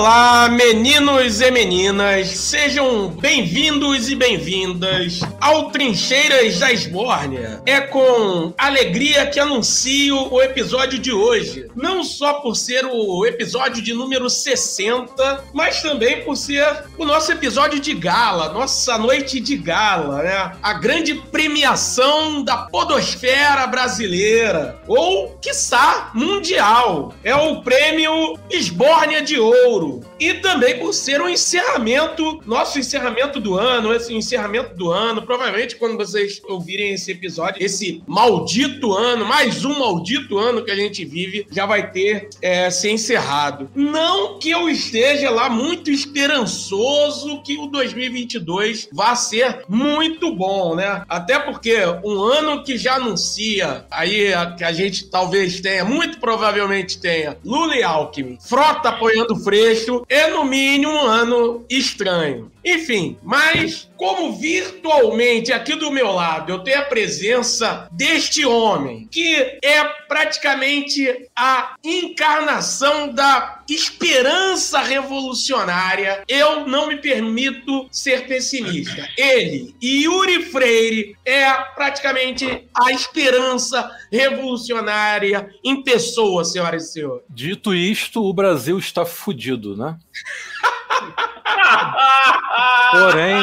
Olá, meninos e meninas, sejam bem-vindos e bem-vindas ao Trincheiras da Esbórnia. É com alegria que anuncio o episódio de hoje. Não só por ser o episódio de número 60, mas também por ser o nosso episódio de gala, nossa noite de gala, né? A grande premiação da podosfera brasileira, ou, quiçá, mundial. É o prêmio Esbórnia de Ouro. E também por ser um encerramento, nosso encerramento do ano, esse encerramento do ano, provavelmente quando vocês ouvirem esse episódio, esse maldito ano, mais um maldito ano que a gente vive, já vai ter é, se encerrado. Não que eu esteja lá muito esperançoso que o 2022 vá ser muito bom, né? Até porque um ano que já anuncia aí que a gente talvez tenha, muito provavelmente tenha, Lula e Alckmin, Frota apoiando o Freixo, é no mínimo um ano estranho. Enfim, mas como virtualmente aqui do meu lado eu tenho a presença deste homem, que é praticamente a encarnação da esperança revolucionária, eu não me permito ser pessimista. Ele, Yuri Freire, é praticamente a esperança revolucionária em pessoa, senhoras e senhores. Dito isto, o Brasil está fudido, né? Porém,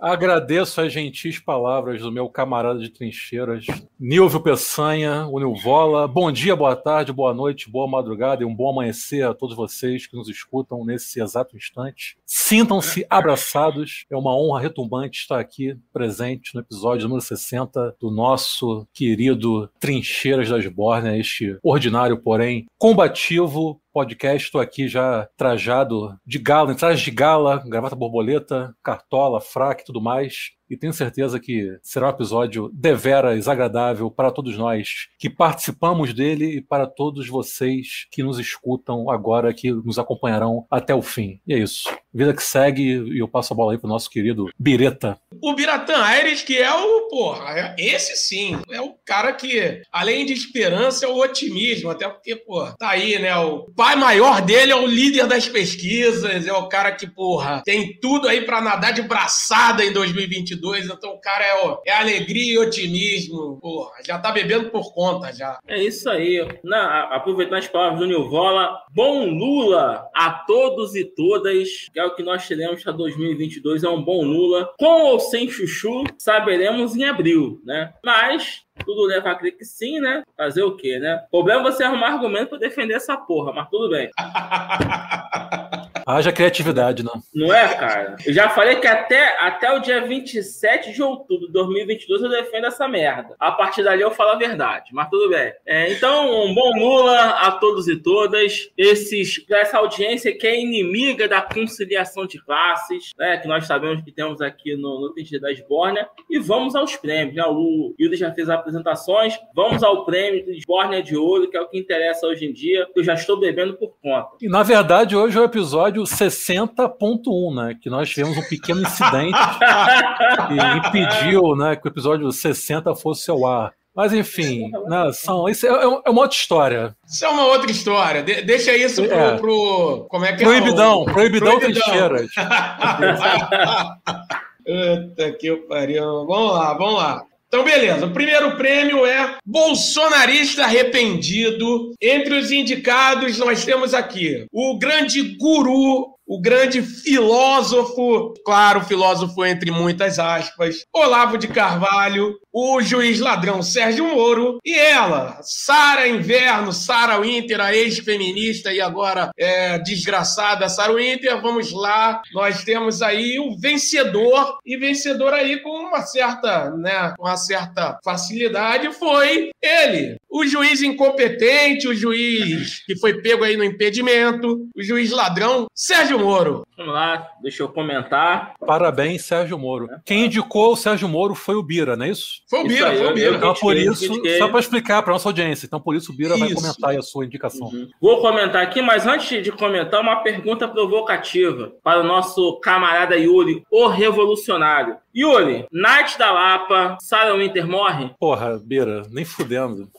agradeço as gentis palavras do meu camarada de trincheiras, Nilvio Peçanha, o Nilvola. Bom dia, boa tarde, boa noite, boa madrugada e um bom amanhecer a todos vocês que nos escutam nesse exato instante. Sintam-se abraçados. É uma honra retumbante estar aqui presente no episódio número 60 do nosso querido Trincheiras das Bórnia, este ordinário, porém combativo, podcast. Estou aqui já trajado de gala, em traje de gala, gravata borboleta, cartola, fraque e tudo mais e tenho certeza que será um episódio deveras agradável para todos nós que participamos dele e para todos vocês que nos escutam agora, que nos acompanharão até o fim. E é isso. Vida que segue e eu passo a bola aí pro nosso querido Bireta. O Biratan Aires, que é o, porra, é esse sim, é o cara que, além de esperança, é o otimismo, até porque, pô, tá aí, né, o pai maior dele é o líder das pesquisas, é o cara que, porra, tem tudo aí para nadar de braçada em 2022 2022, então o cara é, ó, é alegria e otimismo. Porra, já tá bebendo por conta já. É isso aí. Na, aproveitando as palavras do Nilvola, bom Lula a todos e todas, que é o que nós teremos para 2022, é um bom Lula. Com ou sem chuchu, saberemos em abril, né? Mas tudo leva a crer que sim, né? Fazer o quê, né? O problema é você arrumar argumento para defender essa porra, mas tudo bem. Haja criatividade, não. Não é, cara? Eu já falei que até, até o dia 27 de outubro de 2022 eu defendo essa merda. A partir dali eu falo a verdade, mas tudo bem. É, então, um bom Lula a todos e todas. Esses, essa audiência que é inimiga da conciliação de classes, né? Que nós sabemos que temos aqui no, no Tente da Esbórnia. E vamos aos prêmios, né? O Hilda já fez a apresentações. Vamos ao prêmio de Esbórnia de Ouro, que é o que interessa hoje em dia. Eu já estou bebendo por conta. E na verdade, hoje é o episódio 60.1, né? Que nós tivemos um pequeno incidente que impediu né, que o episódio 60 fosse ao ar. Mas enfim, né, são, isso é, é, uma outra história. Isso é uma outra história. De, deixa isso pro, é. pro, Como é que proibidão, é? O, proibidão, proibidão trincheiras. Puta que pariu. Vamos lá, vamos lá. Então, beleza. O primeiro prêmio é Bolsonarista Arrependido. Entre os indicados, nós temos aqui o grande guru o grande filósofo, claro, filósofo entre muitas aspas, Olavo de Carvalho, o juiz ladrão Sérgio Moro e ela, Sara Inverno, Sara Winter, a ex-feminista e agora é, desgraçada Sara Winter. Vamos lá, nós temos aí o vencedor e vencedor aí com uma certa, né, uma certa facilidade foi ele, o juiz incompetente, o juiz que foi pego aí no impedimento, o juiz ladrão Sérgio Moro. Vamos lá, deixa eu comentar. Parabéns, Sérgio Moro. Quem indicou o Sérgio Moro foi o Bira, não é isso? Foi o Bira, foi o Bira. Então, por isso, só para explicar para nossa audiência, então por isso o Bira isso. vai comentar a sua indicação. Uhum. Vou comentar aqui, mas antes de comentar, uma pergunta provocativa para o nosso camarada Yuri, o revolucionário. Yuri, Night da Lapa, Sarah Winter morre? Porra, Bira, nem fudendo.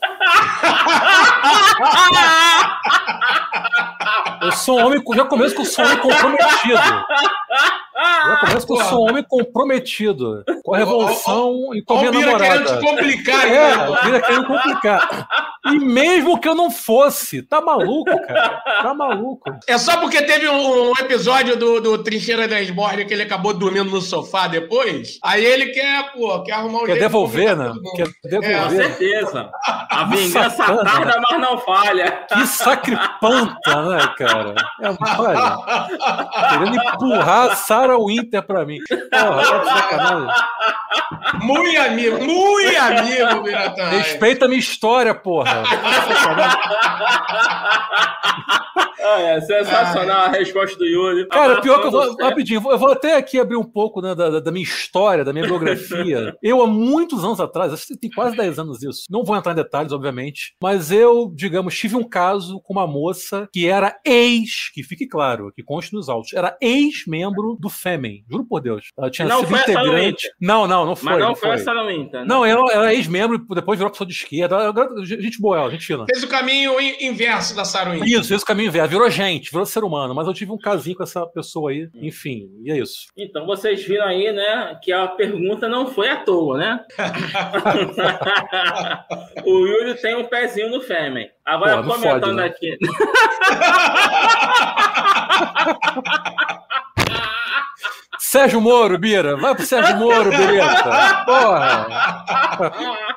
Eu sou um homem, já começo com sou um homem comprometido. Já começo com sou um homem comprometido. Com a revolução e com a minha namorada. querendo complicar, é, né? Vira querendo complicar. E mesmo que eu não fosse, tá maluco, cara? Tá maluco. É só porque teve um, um episódio do, do Trincheira da Esbórnia que ele acabou dormindo no sofá depois. Aí ele quer, pô, quer arrumar um Quer devolver, né? Quer devolver. É, com certeza. A vingança tarda, mas não falha. Que sacripanta, né, cara? É, olha, querendo empurrar a Sarah Winter pra mim. Porra, tá de sacanagem. Muito amigo, muito amigo, Biratã. Respeita a minha história, porra. Ah, é sensacional a resposta do Yuri. Cara, pior que eu vou, rapidinho, eu vou até aqui abrir um pouco né, da, da, minha história, da minha biografia. Eu, há muitos anos atrás, acho que tem quase 10 anos isso, não vou entrar em detalhes, obviamente, mas eu, digamos, tive um caso com uma moça que era ex, que fique claro, que conste nos autos, era ex-membro do Fêmen, juro por Deus. Ela tinha não sido integrante. Não, não, não foi. Mas não, não foi, foi essa não, Não, ela era ex-membro, depois virou pessoa de esquerda. Gente boa ela, gente fina. Fez o caminho inverso da Saruim. Isso, fez o caminho inverso. Virou gente, virou ser humano. Mas eu tive um casinho com essa pessoa aí. Enfim, e é isso. Então vocês viram aí, né, que a pergunta não foi à toa, né? o Yuri tem um pezinho no Fêmen. Agora, Pô, comentando fode, né? aqui. Sérgio Moro, Bira. Vai pro Sérgio Moro, Bireta. Porra.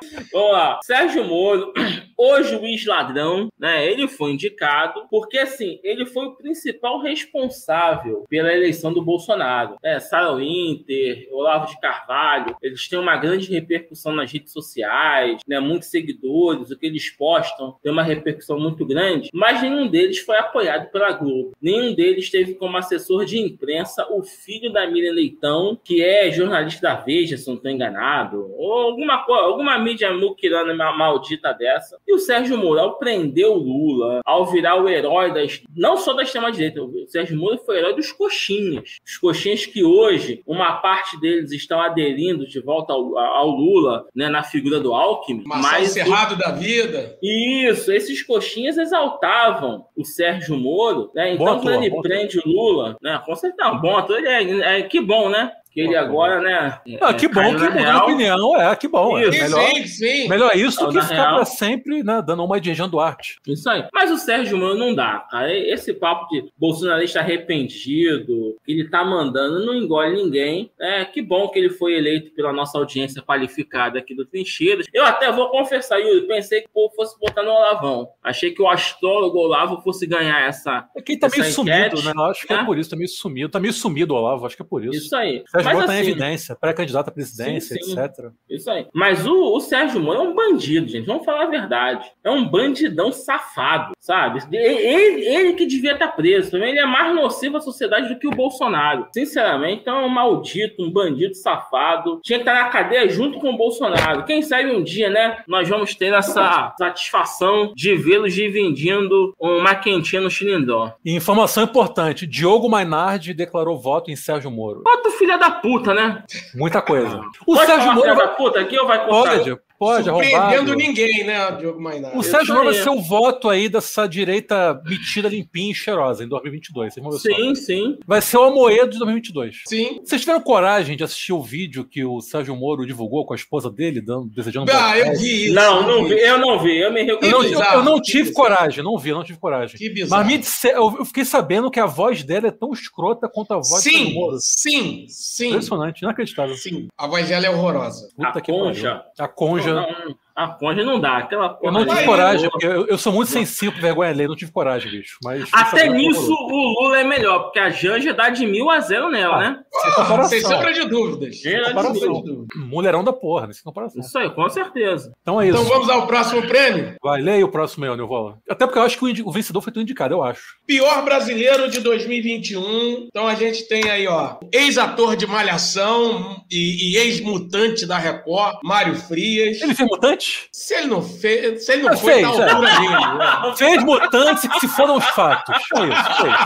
Vamos lá. Sérgio Moro, o juiz ladrão, né? Ele foi indicado porque, assim, ele foi o principal responsável pela eleição do Bolsonaro. É, Sarah Winter, Olavo de Carvalho, eles têm uma grande repercussão nas redes sociais, né? Muitos seguidores, o que eles postam tem uma repercussão muito grande, mas nenhum deles foi apoiado pela Globo. Nenhum deles teve como assessor de imprensa o filho da Miriam Leitão, que é jornalista da Veja, se não estou enganado, ou alguma, alguma mídia muquirana maldita dessa. E o Sérgio Moro, ao prender o Lula, ao virar o herói das. não só da extrema-direita, o Sérgio Moro foi herói dos coxinhas. Os coxinhas que hoje, uma parte deles estão aderindo de volta ao, ao Lula, né, na figura do Alckmin. Marcelo mas Cerrado da vida. Isso, esses coxinhas exaltavam o Sérgio Moro, né? Então, quando ele prende o Lula, né? Com certeza, bom ator, ele é, é- que bom, né? Que ele agora, né? Ah, é, que bom que na mudou real. opinião. É, que bom. É Isso. Melhor, sim, sim. melhor isso que ficar real. pra sempre né, dando uma de Jean Duarte. Isso aí. Mas o Sérgio Moro não dá, cara. Esse papo de bolsonarista arrependido, que ele tá mandando, não engole ninguém. É, que bom que ele foi eleito pela nossa audiência qualificada aqui do Trincheiras. Eu até vou confessar, Yuri, pensei que o povo fosse botar no Olavão. Achei que o astrólogo Olavo fosse ganhar essa. É que ele tá meio Essa sumido, enquete, né? Acho que é né? por isso, tá meio sumido. Tá meio sumido o Olavo, acho que é por isso. Isso aí. Sérgio Mas tá em assim, evidência, pré-candidato à presidência, Sim, sim. etc. Isso aí. Mas o, o Sérgio Moro é um bandido, gente. Vamos falar a verdade. É um bandidão safado, sabe? Ele, ele que devia estar preso. Também ele é mais nocivo à sociedade do que o Bolsonaro. Sinceramente, então é um maldito, um bandido safado. Tinha que estar na cadeia junto com o Bolsonaro. Quem sabe um dia, né? Nós vamos ter essa satisfação de vê-los dividindo uma quentinha no Chilindó. Informação importante: Diogo Mainardi declarou voto em Sérgio Moro. O filho da puta, né? Muita coisa. O Pode Sérgio Moro vai- da puta aqui ou vai cortar? pode, pode, Surpreendendo arrombado. ninguém, né, Diogo Mainar? O Sérgio Moro vai ser o voto aí dessa direita metida limpinha e cheirosa em 2022. Vocês vão ver só. Sim, sim. Vai ser o Amoedo de 2022. Sim. Vocês tiveram coragem de assistir o vídeo que o Sérgio Moro divulgou com a esposa dele, dando, desejando Ah, eu vi isso. Não, não vi. Eu não vi. Eu me Eu não, recuso. eu- bizarro, eu não tive coragem, não vi, eu não tive coragem. Que bizarro. Mas me disse, eu eu fiquei sabendo que a voz dela é tão escrota quanto a voz do Sérgio Sim, Moro. sim, sim. Impressionante, inacreditável. Sim, a voz dela é horrorosa. Puta A que concha. pariu. A conja. Não, não, a conja não dá. Aquela Eu porra não ali. tive coragem, eu- porque eu, eu sou muito sensível vergonha alheia, não tive coragem, bicho. Mas Até nisso o Lula é melhor, porque a Janja dá de mil a zero nela, Ah, né? Sem comparação. Sem sombra de dúvidas. Sem comparação. sombra de dúvidas. Mulherão da porra, nessa comparação. Isso aí, com certeza. Então é isso. Então vamos ao próximo prêmio? Vai, leia aí o próximo aí, Nilvola. Até porque eu acho que o, indi- o vencedor foi tu indicado, eu acho. Pior brasileiro de 2021. Então a gente tem aí, ó, ex-ator de Malhação e, e ex-mutante da Record, Mário Frias. Ele fez mutante? Mutantes. Se ele não fez, se ele não é, foi, fez, tá altura é. dele. Né? Fez Mutantes que se foram os fatos. Foi isso, foi isso.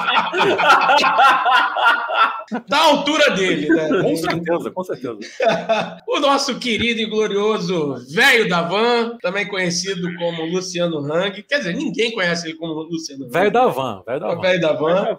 Da tá altura dele, né? Com certeza, com certeza. o nosso querido e glorioso velho da van, também conhecido como Luciano Hang. Quer dizer, ninguém conhece ele como Luciano Hang. Velho da van, velho da van. Velho da van.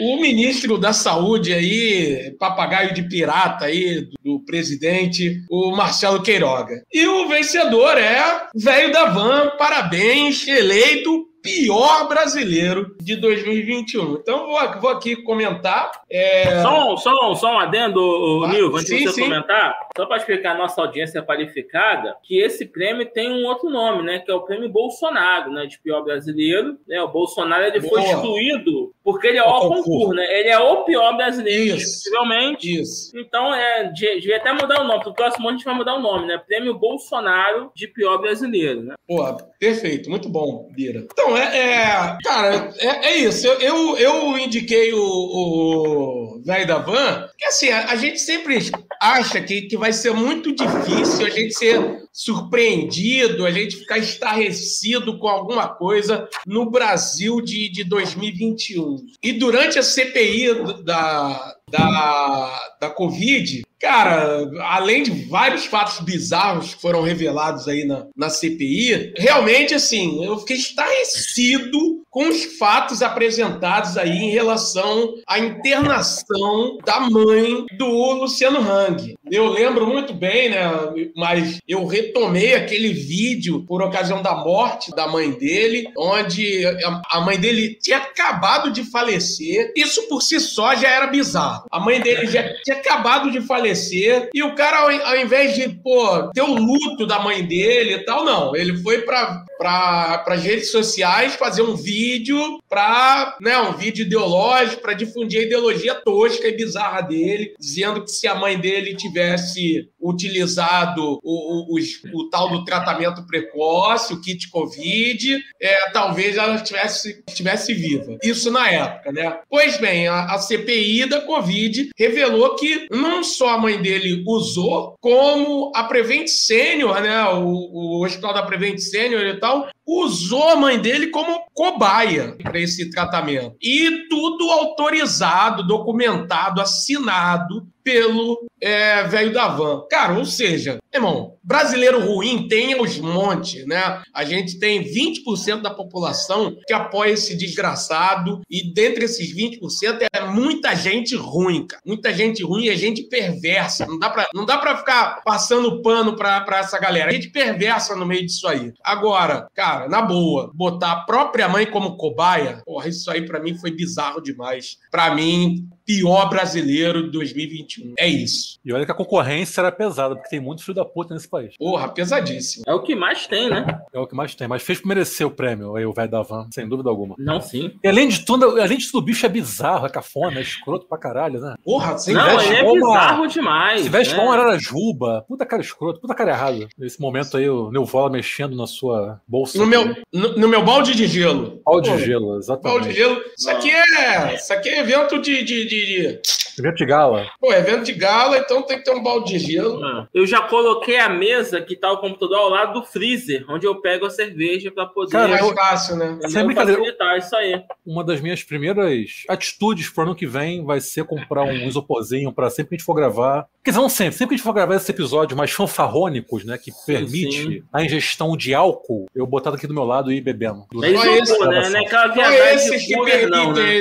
O ministro da Saúde aí, papagaio de pirata aí, do presidente, o Marcelo Queiroga. E o vencedor é velho da van, parabéns, eleito pior brasileiro de 2021. Então vou, vou aqui comentar. É... Só, um, só, um, só um adendo, ah, Nil, antes sim, de você sim. comentar, só para explicar a nossa audiência qualificada, que esse prêmio tem um outro nome, né? Que é o prêmio Bolsonaro, né? De pior brasileiro. Né, o Bolsonaro ele foi excluído porque ele é o, o concurso, né? Ele é o pior brasileiro, possivelmente. Isso. Então, é, devia até mudar o nome. No próximo ano a gente vai mudar o nome, né? Prêmio Bolsonaro de pior brasileiro, né? Pô, perfeito. Muito bom, Bira. Então, é, é, cara, é, é isso. Eu, eu, eu, indiquei o velho da van, que assim, a, a, gente sempre acha que, que vai ser muito difícil a gente ser surpreendido, a gente ficar estarrecido com alguma coisa no Brasil de, de 2021. E durante a CPI da, da, da Covid, Cara, além de vários fatos bizarros que foram revelados aí na, na CPI, realmente, assim, eu fiquei estarrecido com os fatos apresentados aí em relação à internação da mãe do Luciano Hang. Eu lembro muito bem, né? Mas eu retomei aquele vídeo por ocasião da morte da mãe dele, onde a mãe dele tinha acabado de falecer. Isso por si só já era bizarro. A mãe dele já tinha acabado de falecer e o cara, ao, invés de pô, ter o luto da mãe dele e tal, não. Ele foi para para as redes sociais fazer um vídeo para, né, um vídeo ideológico para difundir a ideologia tosca e bizarra dele, dizendo que se a mãe dele tivesse utilizado o, o, o, o tal do tratamento precoce, o kit Covid, é, talvez ela estivesse, estivesse viva. Isso na época, né? Pois bem, a, a CPI da Covid revelou que não só a mãe dele usou, como a Prevent Senior, né, o, o Hospital da Prevent Senior e tal, usou a mãe dele como cobaia para esse tratamento. E tudo autorizado, documentado, assinado pelo é, velho da van. Cara, ou seja, irmão, brasileiro ruim tem os montes, né? A gente tem 20% da população que apoia esse desgraçado e dentre esses 20% é muita gente ruim, cara. Muita gente ruim e é gente perversa. Não dá pra, não dá pra ficar passando pano pra, pra essa galera. Gente perversa no meio disso aí. Agora, cara, na boa, botar a própria mãe como cobaia, porra, isso aí para mim foi bizarro demais. Para mim, pior brasileiro de 2021. É isso. E olha que a concorrência era pesada, porque tem muito filho da puta nesse país. Porra, pesadíssimo. É o que mais tem, né? É o que mais tem, mas fez merecer o prêmio aí, o velho da van, sem dúvida alguma. Não, sim. E além de tudo, além de tudo, o bicho é bizarro, é cafona, é escroto pra caralho, né? Porra, sem Não, ele é bizarro demais. Se veste né? uma Ararajuba, puta cara escroto, puta cara errado. Nesse momento aí, o Neuvola mexendo na sua bolsa. No meu, no, no, meu balde de gelo. Balde de gelo, exatamente. Balde de gelo. Isso aqui é, isso aqui é evento de, de, de, de Evento de gala. Pô, evento de gala, então tem que ter um balde de gelo. Ah. Eu já coloquei a mesa que tá o computador ao lado do freezer, onde eu pego a cerveja para poder. Cara, é mais fácil, né? Sem brincadeira. Facilitar isso aí. Uma das minhas primeiras atitudes pro ano que vem vai ser comprar um isoporzinho para sempre que a gente for gravar. Quer dizer, não sempre, sempre que a gente for gravar esse episódio mais fanfarrônicos, né? Que permite sim, sim. a ingestão de álcool, eu botar aqui do meu lado e ir bebendo. É isopor, né? Não é aquela viagem de cooler, não, né?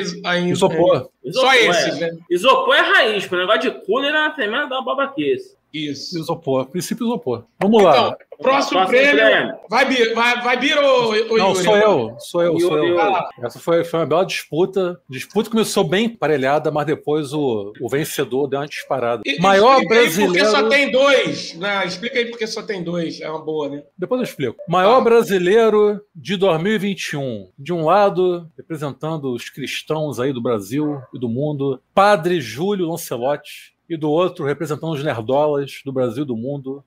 Isopor. Isopor, Só esses, é. né? Isopor é raiz, o negócio de cooler é uma tremenda da babaquice. Isso. Isopor, princípio isopor. Vamos então, lá. Próximo, prêmio. prêmio. Vai, Vir, vai, vai Vir ou, ou Não, sou eu. Sou eu, sou eu. Ah. Essa foi, foi uma bela disputa. Disputa começou bem parelhada, mas depois o, o vencedor deu uma disparada. E, Maior brasileiro. Porque só tem dois. Né? Explica aí porque só tem dois. É uma boa, né? Depois eu explico. Maior ah. brasileiro de 2021. De um lado, representando os cristãos aí do Brasil e do mundo, Padre Júlio Lancelotti. E do outro, representando os nerdolas do Brasil e do mundo,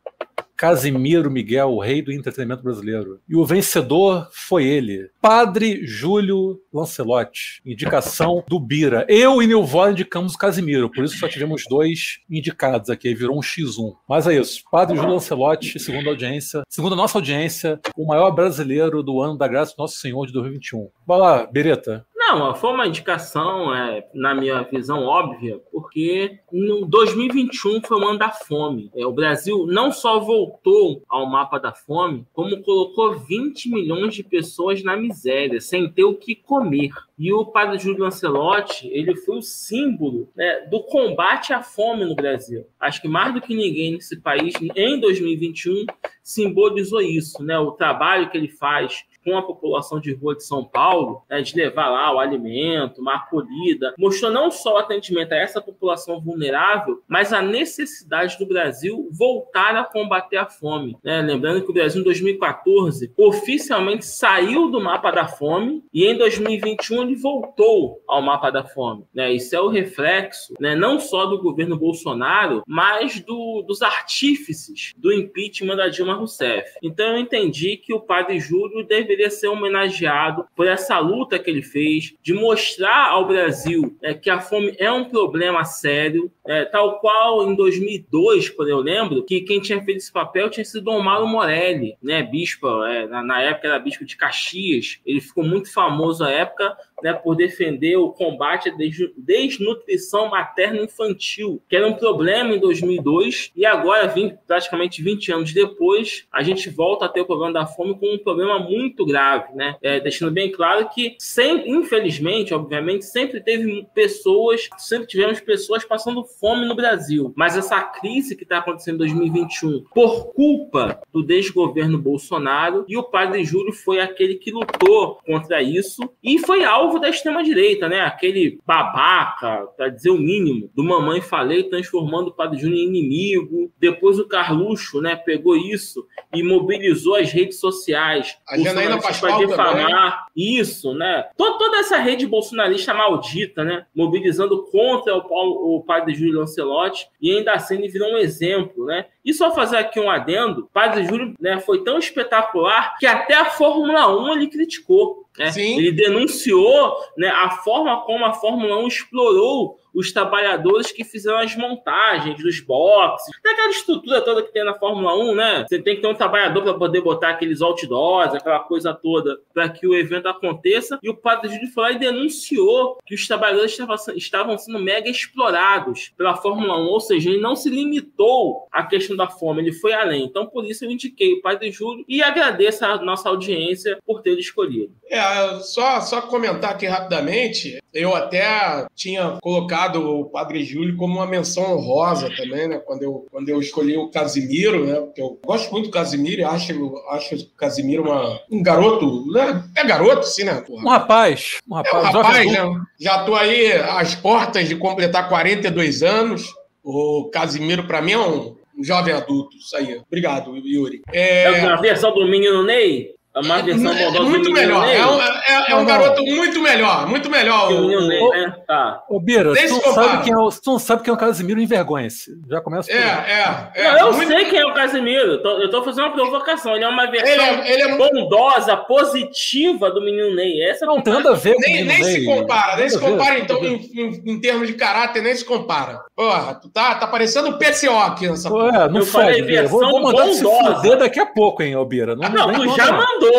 Casimiro Miguel, o rei do entretenimento brasileiro. E o vencedor foi ele, Padre Júlio Lancelotti, indicação do Bira. Eu e Nilvó indicamos Casimiro, por isso só tivemos dois indicados aqui, virou um X1. Mas é isso, Padre Júlio Lancelotti, segundo a audiência, segundo a nossa audiência, o maior brasileiro do ano da graça do Nosso Senhor de 2021. Vai lá, Bereta. Não, foi uma indicação, é, na minha visão, óbvia, porque no 2021 foi o ano da fome. É, o Brasil não só voltou ao mapa da fome, como colocou 20 milhões de pessoas na miséria, sem ter o que comer. E o padre Júlio Lancelotti, ele foi o símbolo né, do combate à fome no Brasil. Acho que mais do que ninguém nesse país, em 2021, simbolizou isso, né? O trabalho que ele faz com a população de rua de São Paulo, né, de levar lá o alimento, uma acolhida, mostrou não só o atendimento a essa população vulnerável, mas a necessidade do Brasil voltar a combater a fome. Né? Lembrando que o Brasil, em 2014, oficialmente saiu do mapa da fome e em 2021 ele voltou ao mapa da fome. Né? Isso é o reflexo né, não só do governo Bolsonaro, mas do, dos artífices do impeachment da Dilma Rousseff. Então eu entendi que o padre Júlio deve deveria ser homenageado por essa luta que ele fez de mostrar ao Brasil é, que a fome é um problema sério, é, tal qual em 2002, quando eu lembro, que quem tinha feito esse papel tinha sido Dom Mauro Morelli, né, bispo, é, na, na época era bispo de Caxias, ele ficou muito famoso à época né, por defender o combate à desnutrição materno-infantil, que era um problema em 2002, e agora, 20, praticamente 20 anos depois, a gente volta a ter o problema da fome como um problema muito grave, né? É, deixando bem claro que, sem, infelizmente, obviamente, sempre teve pessoas, sempre tivemos pessoas passando fome no Brasil, mas essa crise que está acontecendo em 2021, por culpa do desgoverno Bolsonaro, e o padre Júlio foi aquele que lutou contra isso e foi alvo alvo da extrema-direita, né? Aquele babaca, para dizer o mínimo, do Mamãe Falei, transformando o Padre Júnior em inimigo. Depois o Carluxo, né, pegou isso e mobilizou as redes sociais. A Janaína Pascoal para difamar. Isso, né? Toda, toda, essa rede bolsonarista maldita, né? Mobilizando contra o, Paulo, o Padre Júlio Lancelotti e ainda assim ele virou um exemplo, né? E só fazer aqui um adendo, o Padre Júlio né, foi tão espetacular que até a Fórmula 1 ele criticou. Né? Ele denunciou né, a forma como a Fórmula 1 explorou os trabalhadores que fizeram as montagens dos boxes, daquela estrutura toda que tem na Fórmula 1, né? Você tem que ter um trabalhador para poder botar aqueles outdoors, aquela coisa toda, para que o evento aconteça. E o padre Júlio foi lá e denunciou que os trabalhadores estavam, sendo mega explorados pela Fórmula 1, ou seja, ele não se limitou à questão da fome, ele foi além. Então, por isso, eu indiquei o padre Júlio e agradeço a nossa audiência por ter escolhido. É, só, só comentar aqui rapidamente, eu até tinha colocado colocado o Padre Júlio como uma menção honrosa também, né? Quando eu, quando eu escolhi o Casimiro, né? Porque eu gosto muito do Casimiro e acho, acho o Casimiro uma, um garoto, né? É garoto, sim, né? Porra. Um rapaz. Um rapaz, é um rapaz né? Já tô aí às portas de completar 42 anos. O Casimiro, para mim, é um, um jovem adulto. Isso aí. Obrigado, Yuri. É, é a versão do menino Ney? A má versão é, muito melhor. É um, é, é um garoto muito melhor, muito melhor. O, o, Ney, né? tá. Ô, Bira, tu não, sabe quem é o, tu não sabe quem é o Casimiro envergonha-se. Já começa É, é, é. Não, eu muito... sei quem é o Casimiro. Eu tô fazendo uma provocação. Ele é uma versão ele é, ele é bondosa, positiva do menino Ney. Essa não tem nada a ver com Nem, nem se compara, nem se compara, então, em, em, em, termos de caráter, nem se compara. Porra, tu tá, tá parecendo PCO aqui nessa Pô, é, não eu fode, falei versão vou, vou mandar bondosa. daqui a pouco, hein, Bira. Não, ah, não tu já mandou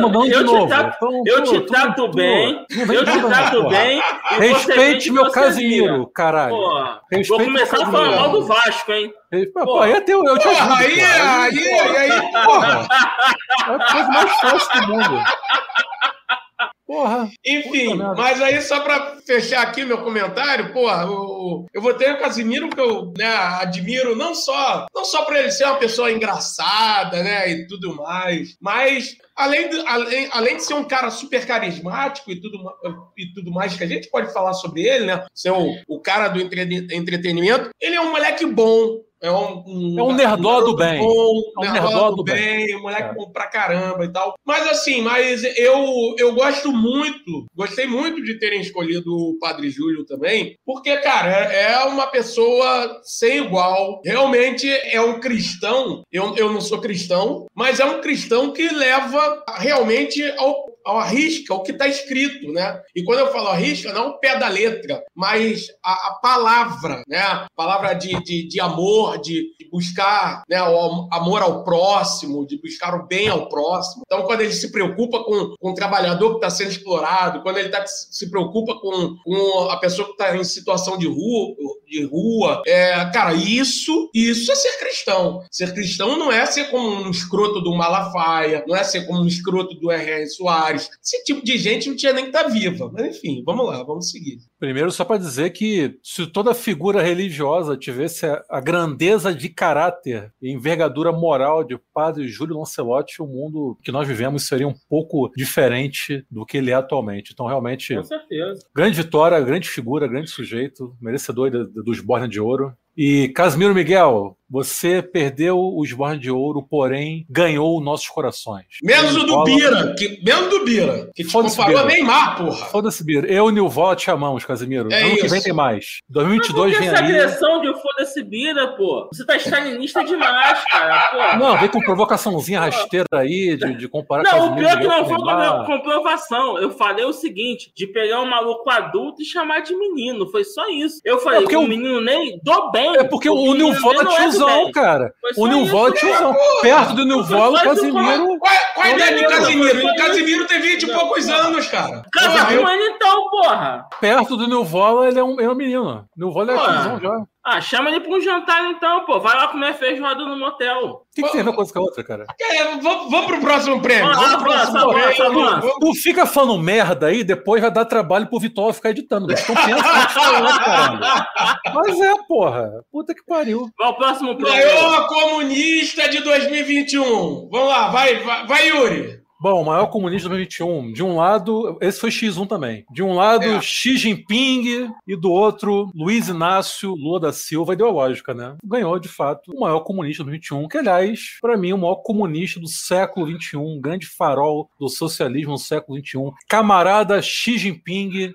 mandou. Eu, então, tá eu, te trato, eu te trato bem. Eu te trato bem. Respeite meu Casimiro, caralho. vou começar a falar mal do Vasco, hein? Pô, aí até eu, eu te ajudo. Aí, aí, aí, aí, porra. É a coisa mais fácil do mundo. Porra. Enfim, mas aí só para fechar aqui meu comentário, porra, eu, eu vou ter o Casimiro que eu né, admiro não só não só para ele ser uma pessoa engraçada, né, e tudo mais, mas além de, além, além de ser um cara super carismático e tudo, e tudo mais que a gente pode falar sobre ele, né, ser o, o cara do entre, entretenimento, ele é um moleque bom, é um, um, é um nerdó do bem. Bom, é um nerdó do bem, bem moleque é. bom pra caramba e tal. Mas assim, mas eu, eu gosto muito, gostei muito de terem escolhido o Padre Júlio também, porque, cara, é, é uma pessoa sem igual. Realmente é um cristão. Eu, eu não sou cristão, mas é um cristão que leva realmente ao ao arrisca o que está escrito, né? E quando eu falo arrisca, não o pé da letra, mas a, a palavra, né? A palavra de, de, de amor, de, de, buscar né, o amor ao próximo, de buscar o bem ao próximo. Então, quando ele se preocupa com, com o trabalhador que está sendo explorado, quando ele tá, se preocupa com, com a pessoa que está em situação de rua, de rua é, cara, isso, isso é ser cristão. Ser cristão não é ser como um escroto do Malafaia, não é ser como um escroto do R.R. Soares, esse tipo de gente não tinha nem que estar tá viva. Mas enfim, vamos lá, vamos seguir. Primeiro, só para dizer que se toda figura religiosa tivesse a grandeza de caráter e envergadura moral de Padre Júlio Lancelotti, o mundo que nós vivemos seria um pouco diferente do que ele é atualmente. Então, realmente, Com certeza. grande vitória, grande figura, grande sujeito, merecedor dos Borne de Ouro. E Casimiro Miguel, você perdeu o esborne de ouro, porém ganhou nossos corações. Menos o do Bira, que, menos do Bira, que te comparou a Neymar, porra. Foda-se, Bira. Eu e o Nilvola te amamos, Casimiro. É ano isso. que vem tem mais. 2022 vem essa aí. essa agressão de foda-se Bira, pô? Você tá stalinista demais, cara, pô. Não, vem com provocaçãozinha rasteira aí, de, de comparar Não, Casimiro o pior que não foi comprovação. Eu falei o seguinte, de pegar um maluco adulto e chamar de menino. Foi só isso. Eu falei, é o um menino nem do bem. É porque o, o Nilvola é tiozão, cara. O Nilvola é tiozão. Perto do Nilvola, o Casimiro... Qual, a idade do Casimiro? O Casimiro tem 20 e poucos anos, cara. Casa com ele então, porra. Perto do Nilvola, ele é um, é um menino. Nilvola é tiozão já. Ah, chama ele pra um jantar então, pô. Vai lá comer feijoada no motel. O que, que tem a ver com a outra, cara? É, vamos, vamos pro próximo prêmio. Ah, vamos pro próximo avança, prêmio. Avança. Tu fica falando merda aí, depois vai dar trabalho pro Vitória ficar editando. Mas pensando caralho. Mas é, porra. Puta que pariu. Qual o próximo prêmio? Maior comunista de 2021. Vamos lá, vai, vai, vai Yuri. Bom, o maior comunista de 2021. De um lado, esse foi X1 também. De um lado, é. Xi Jinping e do outro, Luiz Inácio Lula da Silva, ideológica, né? Ganhou, de fato, o maior comunista do 2021, que, aliás, para mim, o maior comunista do século 21, grande farol do socialismo no século 21. Camarada Xi Jinping,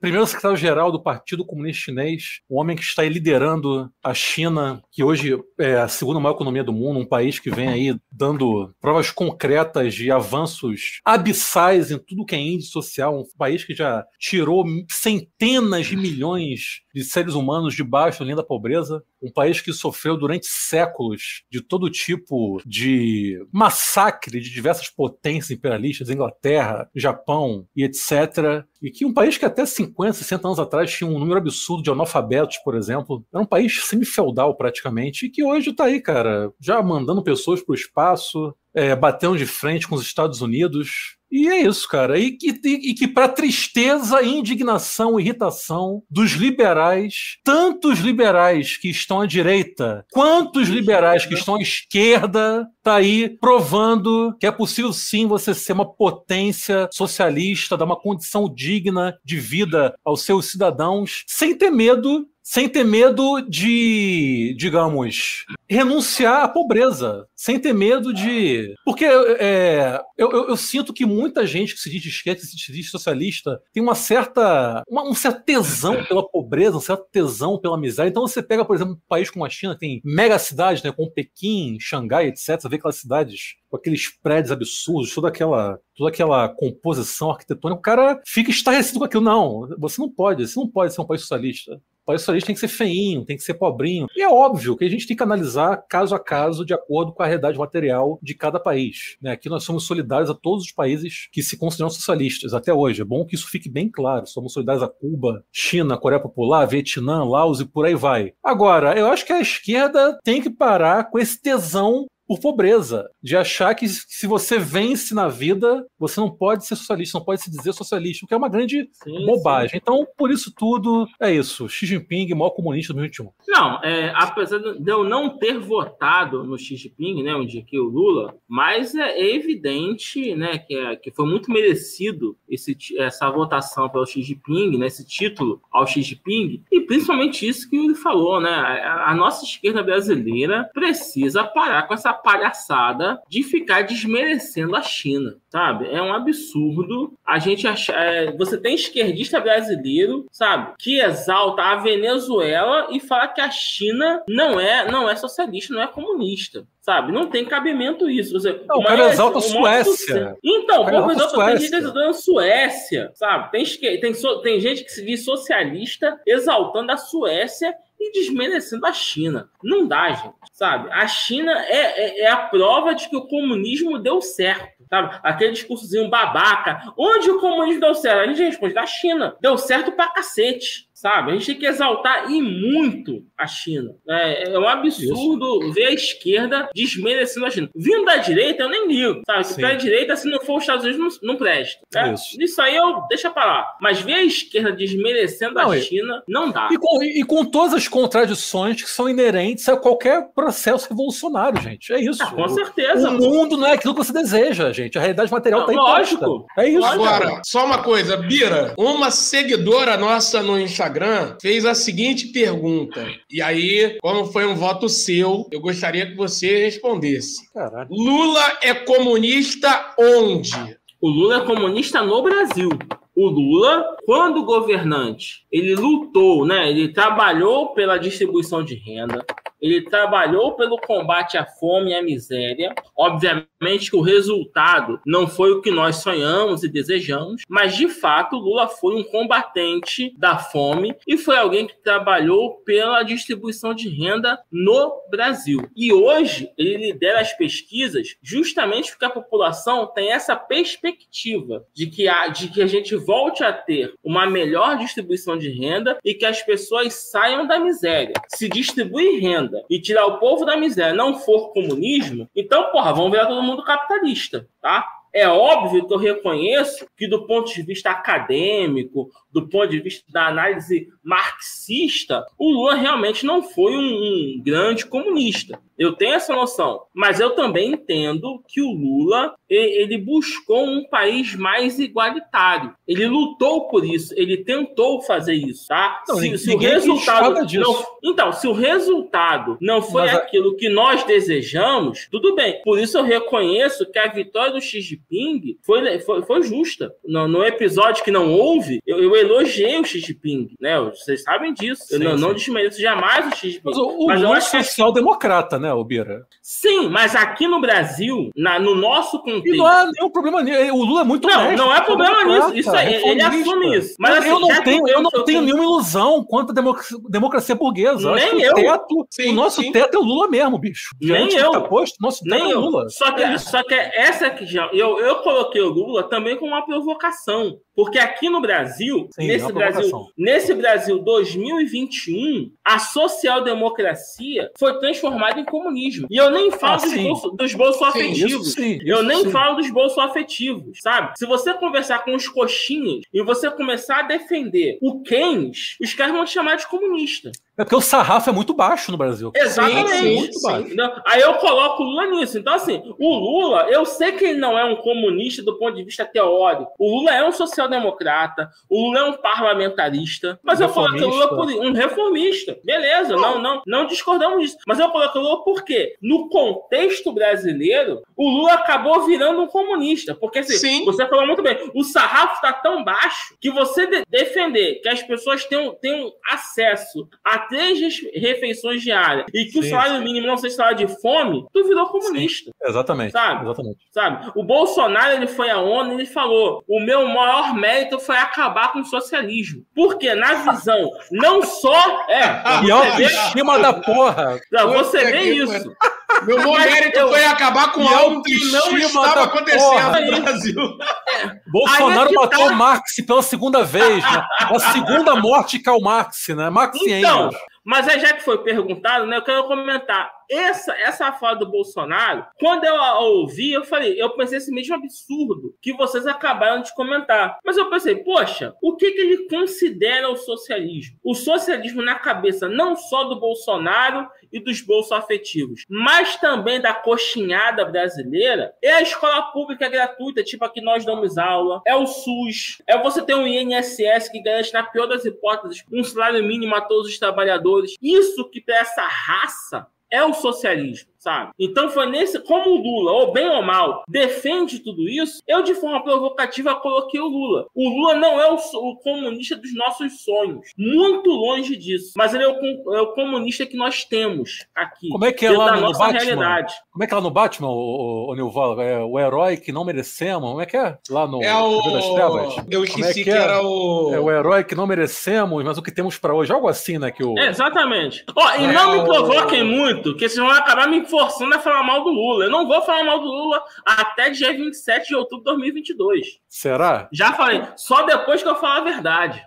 primeiro secretário-geral do Partido Comunista Chinês, o homem que está liderando a China, que hoje é a segunda maior economia do mundo, um país que vem aí dando provas concretas de avanços abissais em tudo que é índice social, um país que já tirou centenas de milhões de seres humanos debaixo da linha da pobreza, um país que sofreu durante séculos de todo tipo de massacre de diversas potências imperialistas, Inglaterra, Japão e etc. E que um país que até 50, 60 anos atrás tinha um número absurdo de analfabetos, por exemplo, era um país semi-feudal praticamente, e que hoje está aí, cara, já mandando pessoas para o espaço, é, batendo de frente com os Estados Unidos. E é isso, cara. E, e, e que, para tristeza, indignação, irritação dos liberais, tantos liberais que estão à direita, quantos liberais que estão à esquerda, tá aí provando que é possível sim você ser uma potência socialista, dar uma condição digna de vida aos seus cidadãos, sem ter medo sem ter medo de, digamos, renunciar à pobreza, sem ter medo de. Porque é, eu, eu, eu, sinto que muita gente que se diz de esquerda, que se diz socialista, tem uma certa. Uma, um certo tesão pela pobreza, um certo tesão pela miséria. Então você pega, por exemplo, um país como a China, tem mega cidades, né, como Pequim, Xangai, etc. Você vê aquelas cidades com aqueles prédios absurdos, toda aquela, toda aquela composição arquitetônica, o cara fica estarrecido com aquilo. Não, você não pode, você não pode ser um país socialista país socialista tem que ser feinho, tem que ser pobrinho. E é óbvio que a gente tem que analisar caso a caso de acordo com a realidade material de cada país. Né? Aqui nós somos solidários a todos os países que se consideram socialistas até hoje. É bom que isso fique bem claro. Somos solidários a Cuba, China, Coreia Popular, Vietnã, Laos e por aí vai. Agora, eu acho que a esquerda tem que parar com esse tesão por pobreza, de achar que se você vence na vida, você não pode ser socialista, não pode se dizer socialista, o que é uma grande sim, bobagem. Sim. Então, por isso tudo, é isso. Xi Jinping, maior comunista do 2021. Não, é, apesar de eu não ter votado no Xi Jinping, né, onde que o Lula, mas é evidente, né, que, é, que foi muito merecido esse, essa votação pelo Xi Jinping, né, esse título ao Xi Jinping, e principalmente isso que ele falou, né, a, a nossa esquerda brasileira precisa parar com essa palhaçada de ficar desmerecendo a China, sabe? É um absurdo a gente achar. É, você tem esquerdista brasileiro, sabe, que exalta a Venezuela e fala que a China não é, não é socialista, não é comunista sabe? Não tem cabimento isso. Você, não, o cara exalta a Suécia. Então, o povo exalta tem gente exaltando a Suécia, sabe? Tem, tem, tem gente que se diz socialista exaltando a Suécia e desmerecendo a China. Não dá, gente, sabe? A China é, é, é, a prova de que o comunismo deu certo, sabe? Aquele discursozinho babaca. Onde o comunismo deu certo? A gente responde da China. Deu certo pra cacete sabe? A gente tem que exaltar e muito a China. É, é um absurdo Isso. ver a esquerda desmerecendo a China. Vindo da direita, eu nem ligo, sabe? Porque a direita, se não for os Estados Unidos, não, não presta. Né? Isso. Isso aí eu deixa pra lá. Mas ver a esquerda desmerecendo não, a China, não dá. E com, e com, todas as contradições que são inerentes a qualquer processo revolucionário, gente. É isso. Ah, com certeza. O, o mundo não é aquilo que você deseja, gente. A realidade material não, tá Lógico. É isso. Agora, só uma coisa, Bira, uma seguidora nossa no Instagram Instagram fez a seguinte pergunta. E aí, como foi um voto seu, eu gostaria que você respondesse. Caralho. Lula é comunista onde? O Lula é comunista no Brasil. O Lula, quando governante, ele lutou, né? Ele trabalhou pela distribuição de renda, ele trabalhou pelo combate à fome e à miséria. Obviamente que o resultado não foi o que nós sonhamos e desejamos, mas de fato Lula foi um combatente da fome e foi alguém que trabalhou pela distribuição de renda no Brasil. E hoje ele lidera as pesquisas justamente porque a população tem essa perspectiva de que a, de que a gente volte a ter uma melhor distribuição de renda e que as pessoas saiam da miséria. Se distribuir renda e tirar o povo da miséria não for comunismo, então, porra, vamos virar todo mundo capitalista, tá? É óbvio que eu reconheço que, do ponto de vista acadêmico, do ponto de vista da análise marxista, o Lula realmente não foi um grande comunista. Eu tenho essa noção. Mas eu também entendo que o Lula ele buscou um país mais igualitário. Ele lutou por isso, ele tentou fazer isso, tá? Não, se, se o resultado não, então, se o resultado não foi Mas, aquilo que nós desejamos, tudo bem. Por isso eu reconheço que a vitória do Xi Jinping foi, foi, foi justa. No, no, episódio que não houve, eu, eu, elogiei o Xi Jinping, né? Vocês sabem disso. Sim, eu não, não desmereço jamais o Xi Jinping. Mas o, o Mas eu acho que... social-democrata, né, Obira? Sim, mas aqui no Brasil, na, no nosso contexto. E não há nenhum problema nisso. O Lula é muito Não, honesto, não é problema nisso. Isso aí, ele assume isso. Mas assim, eu não tenho, eu não tenho nenhuma ilusão quanto à democracia, democracia burguesa. Nem eu. Teto, sim, o nosso sim. teto é o Lula mesmo, bicho. Nem eu. Tá posto, nosso teto Nem é o Lula. Só que, é. só que essa que já. Eu, eu coloquei o Lula também como uma provocação. Porque aqui no Brasil, sim, nesse Brasil, nesse Brasil 2021, a social-democracia foi transformada em comunismo. E eu nem falo ah, dos, bolso, dos bolsos afetivos. Sim, eu nem sim. falo dos bolsos afetivos, sabe? Se você conversar com os coxinhas e você começar a defender o Keynes, os caras vão te chamar de comunista. É porque o sarrafo é muito baixo no Brasil. Exatamente. Sim, sim, muito baixo. Aí eu coloco o Lula nisso. Então, assim, o Lula, eu sei que ele não é um comunista do ponto de vista teórico. O Lula é um social-democrata. O Lula é um parlamentarista. Mas eu coloco o Lula por um reformista. Beleza, não, não, não discordamos disso. Mas eu coloco o Lula por quê? No contexto brasileiro, o Lula acabou virando um comunista. Porque, assim, sim. você falou muito bem, o sarrafo está tão baixo que você de defender que as pessoas tenham, tenham acesso a três refeições diárias e que sim, o salário mínimo não seja salário de fome, tu virou comunista. Sim, exatamente. Sabe? Exatamente. Sabe? O Bolsonaro ele foi à ONU e ele falou: o meu maior mérito foi acabar com o socialismo. Porque na visão, não só. É, e autoestima da porra. Você vê isso. Meu maior mérito eu... foi acabar com algo que não estava acontecendo porra. no Brasil. É. Bolsonaro matou tá... Marx pela segunda vez, né? A segunda morte de Karl Marx, né? Marx então, mas aí já que foi perguntado, né, eu quero comentar. essa, essa fala do Bolsonaro, quando eu a ouvi, eu falei, eu pensei esse mesmo absurdo que vocês acabaram de comentar. Mas eu pensei, poxa, o que, que ele considera o socialismo? O socialismo na cabeça não só do Bolsonaro e dos bolsos afetivos, mas também da coxinhada brasileira, é a escola pública gratuita, tipo a que nós damos aula, é o SUS, é você ter um INSS que garante, na pior das hipóteses, um salário mínimo a todos os trabalhadores. Isso que para essa raça é o socialismo sabe? Então foi nesse, como o Lula, ou bem ou mal, defende tudo isso, eu de forma provocativa coloquei o Lula. O Lula não é o, o comunista dos nossos sonhos, muito longe disso, mas ele é o, é o comunista que nós temos aqui. Como é que é lá no Batman? Realidade. Como é que é lá no Batman, o, o, o Nilval? É o herói que não merecemos? Como é que é? Lá no é o... das Trevas? Eu esqueci é que, que é? era o... É o herói que não merecemos, mas o que temos para hoje. Algo assim, né? Que o... É, exatamente. Ó, e é não me provoquem muito, que vocês vão acabar me forçando a falar mal do Lula. Eu não vou falar mal do Lula até dia 27 de outubro de 2022. Será? Já falei. Só depois que eu falar a verdade.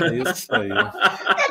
É isso aí.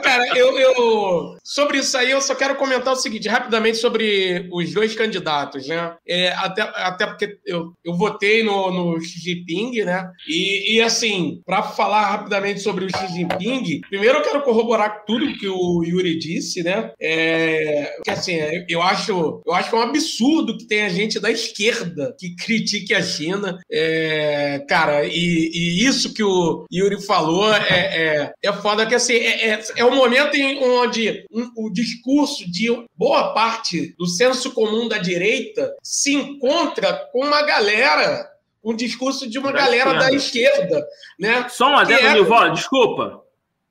cara, eu, eu, Sobre isso aí, eu só quero comentar o seguinte, rapidamente, sobre os dois candidatos, né? É, até, até porque eu, eu votei no, no Xi Jinping, né? E, e assim, para falar rapidamente sobre o Xi Jinping, primeiro eu quero corroborar tudo que o Yuri disse, né? É, que assim, eu acho, eu acho que é um absurdo que tenha gente da esquerda que critique a China. É, cara, e, e isso que o Yuri falou é, é, é foda que assim, é, é, é um momento em onde um, o discurso de boa parte do senso comum da direita se encontra com uma galera, um discurso de uma da galera esquerda. da esquerda, né? Só um adendo, é... desculpa.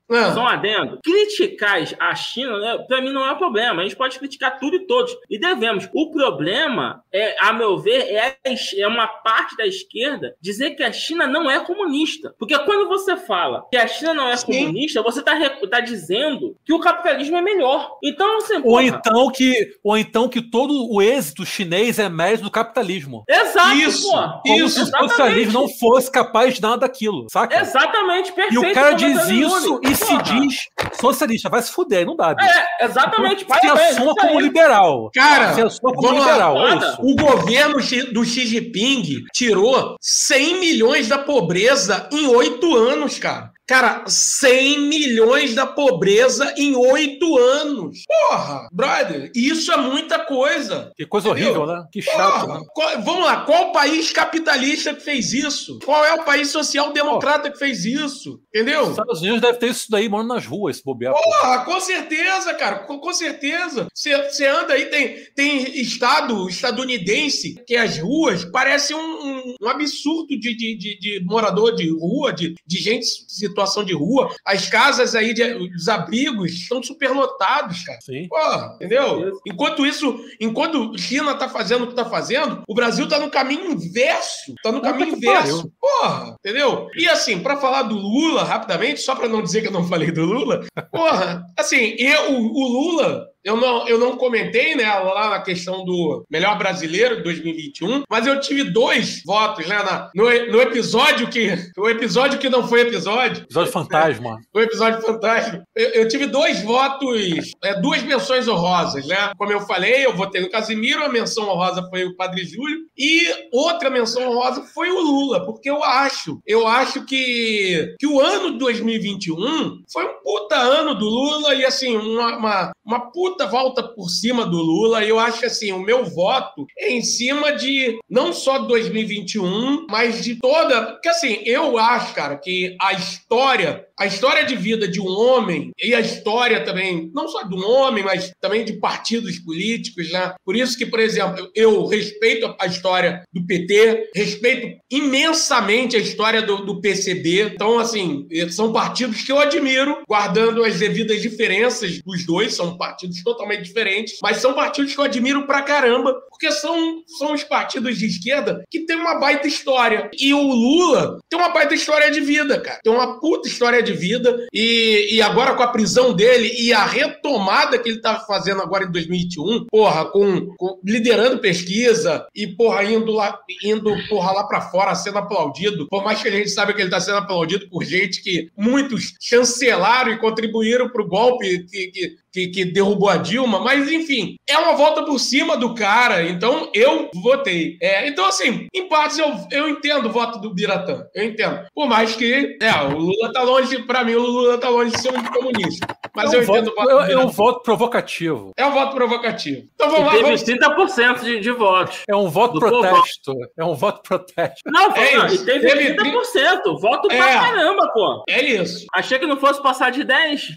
Ah. Só um adendo. Criticar a China, né, para mim, não é um problema. A gente pode criticar tudo e todos. E devemos. O problema, é, a meu ver, é, é uma parte da esquerda dizer que a China não é comunista. Porque quando você fala que a China não é Sim. comunista, você está tá dizendo que o capitalismo é melhor. Então, você. Ou então, que, ou então que todo o êxito chinês é mérito do capitalismo. Exato, isso, pô. Como isso, se o socialismo não fosse capaz de nada daquilo, saca? Exatamente, perfeito. E o cara diz isso e se diz socialista, vai se fuder, não dá. Bicho. É, exatamente. Se assuma como liberal. Cara, se assuma como liberal. É o governo do Xi Jinping tirou 100 milhões da pobreza em oito anos, cara. Cara, 100 milhões da pobreza em oito anos. Porra, brother, isso é muita coisa. Que coisa entendeu? horrível, né? Que chato, Porra, né? Qual, vamos lá, qual país capitalista que fez isso? Qual é o país social-democrata que fez isso? Entendeu? Os Estados Unidos deve ter isso daí, mano, nas ruas, esse bobear. Porra, com certeza, cara, com, com certeza. Você anda aí, tem, tem estado estadunidense que as ruas parecem um, um, um absurdo de, de, de, de, morador de rua, de, de gente se situação de rua, as casas aí, de, os abrigos estão superlotados, cara. Sim. Porra, entendeu? Enquanto isso, enquanto China tá fazendo o que tá fazendo, o Brasil tá no caminho inverso. Tá no caminho inverso. Porra, entendeu? E assim, para falar do Lula, rapidamente, só para não dizer que eu não falei do Lula, porra, assim, eu, o Lula eu não, eu não comentei né, lá na questão do melhor brasileiro de 2021, mas eu tive dois votos né, na, no, no episódio que. O episódio que não foi episódio. Episódio fantasma. O episódio fantasma. Eu, eu, tive dois votos, é, duas menções honrosas, né? Como eu falei, eu votei no Casimiro, a menção honrosa foi o Padre Júlio, e outra menção honrosa foi o Lula, porque eu acho, eu acho que, que o ano de 2021 foi um puta ano do Lula e assim, uma, uma, uma puta puta volta por cima do Lula. E eu acho que assim, o meu voto é em cima de não só 2021, mas de toda. Porque assim, eu acho, cara, que a história a história de vida de um homem e a história também, não só de um homem, mas também de partidos políticos, né? Por isso que, por exemplo, eu respeito a história do PT, respeito imensamente a história do, do PCB. Então, assim, são partidos que eu admiro, guardando as devidas diferenças dos dois, são partidos totalmente diferentes, mas são partidos que eu admiro pra caramba, porque são, são os partidos de esquerda que têm uma baita história. E o Lula tem uma baita história de vida, cara. Tem uma puta história de de vida. E, e agora com a prisão dele e a retomada que ele tá fazendo agora em 2021, porra, com, com liderando pesquisa e, porra, indo lá, indo, porra, lá pra fora sendo aplaudido. Por mais que a gente saiba que ele tá sendo aplaudido por gente que muitos chancelaram e contribuíram pro golpe que, que que, que, derrubou a Dilma, mas enfim, é uma volta por cima do cara, então eu votei. É, então, assim, em partes eu, eu entendo o voto do Biratã, eu entendo. Por mais que, é, o Lula tá longe, pra mim, o Lula tá longe de ser um comunista. Mas é um eu voto, entendo o voto. É, é um voto provocativo. É um voto provocativo. Então vamos e lá. Teve vamos... 30% de, de votos. É um voto protesto. É um voto protesto. Não, é não, e teve, teve 30%. Voto é. pra caramba, pô. É isso. Achei que não fosse passar de 10.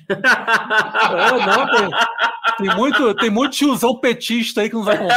É, não, tem, tem, muito, tem muito tiozão petista aí que nos acompanha.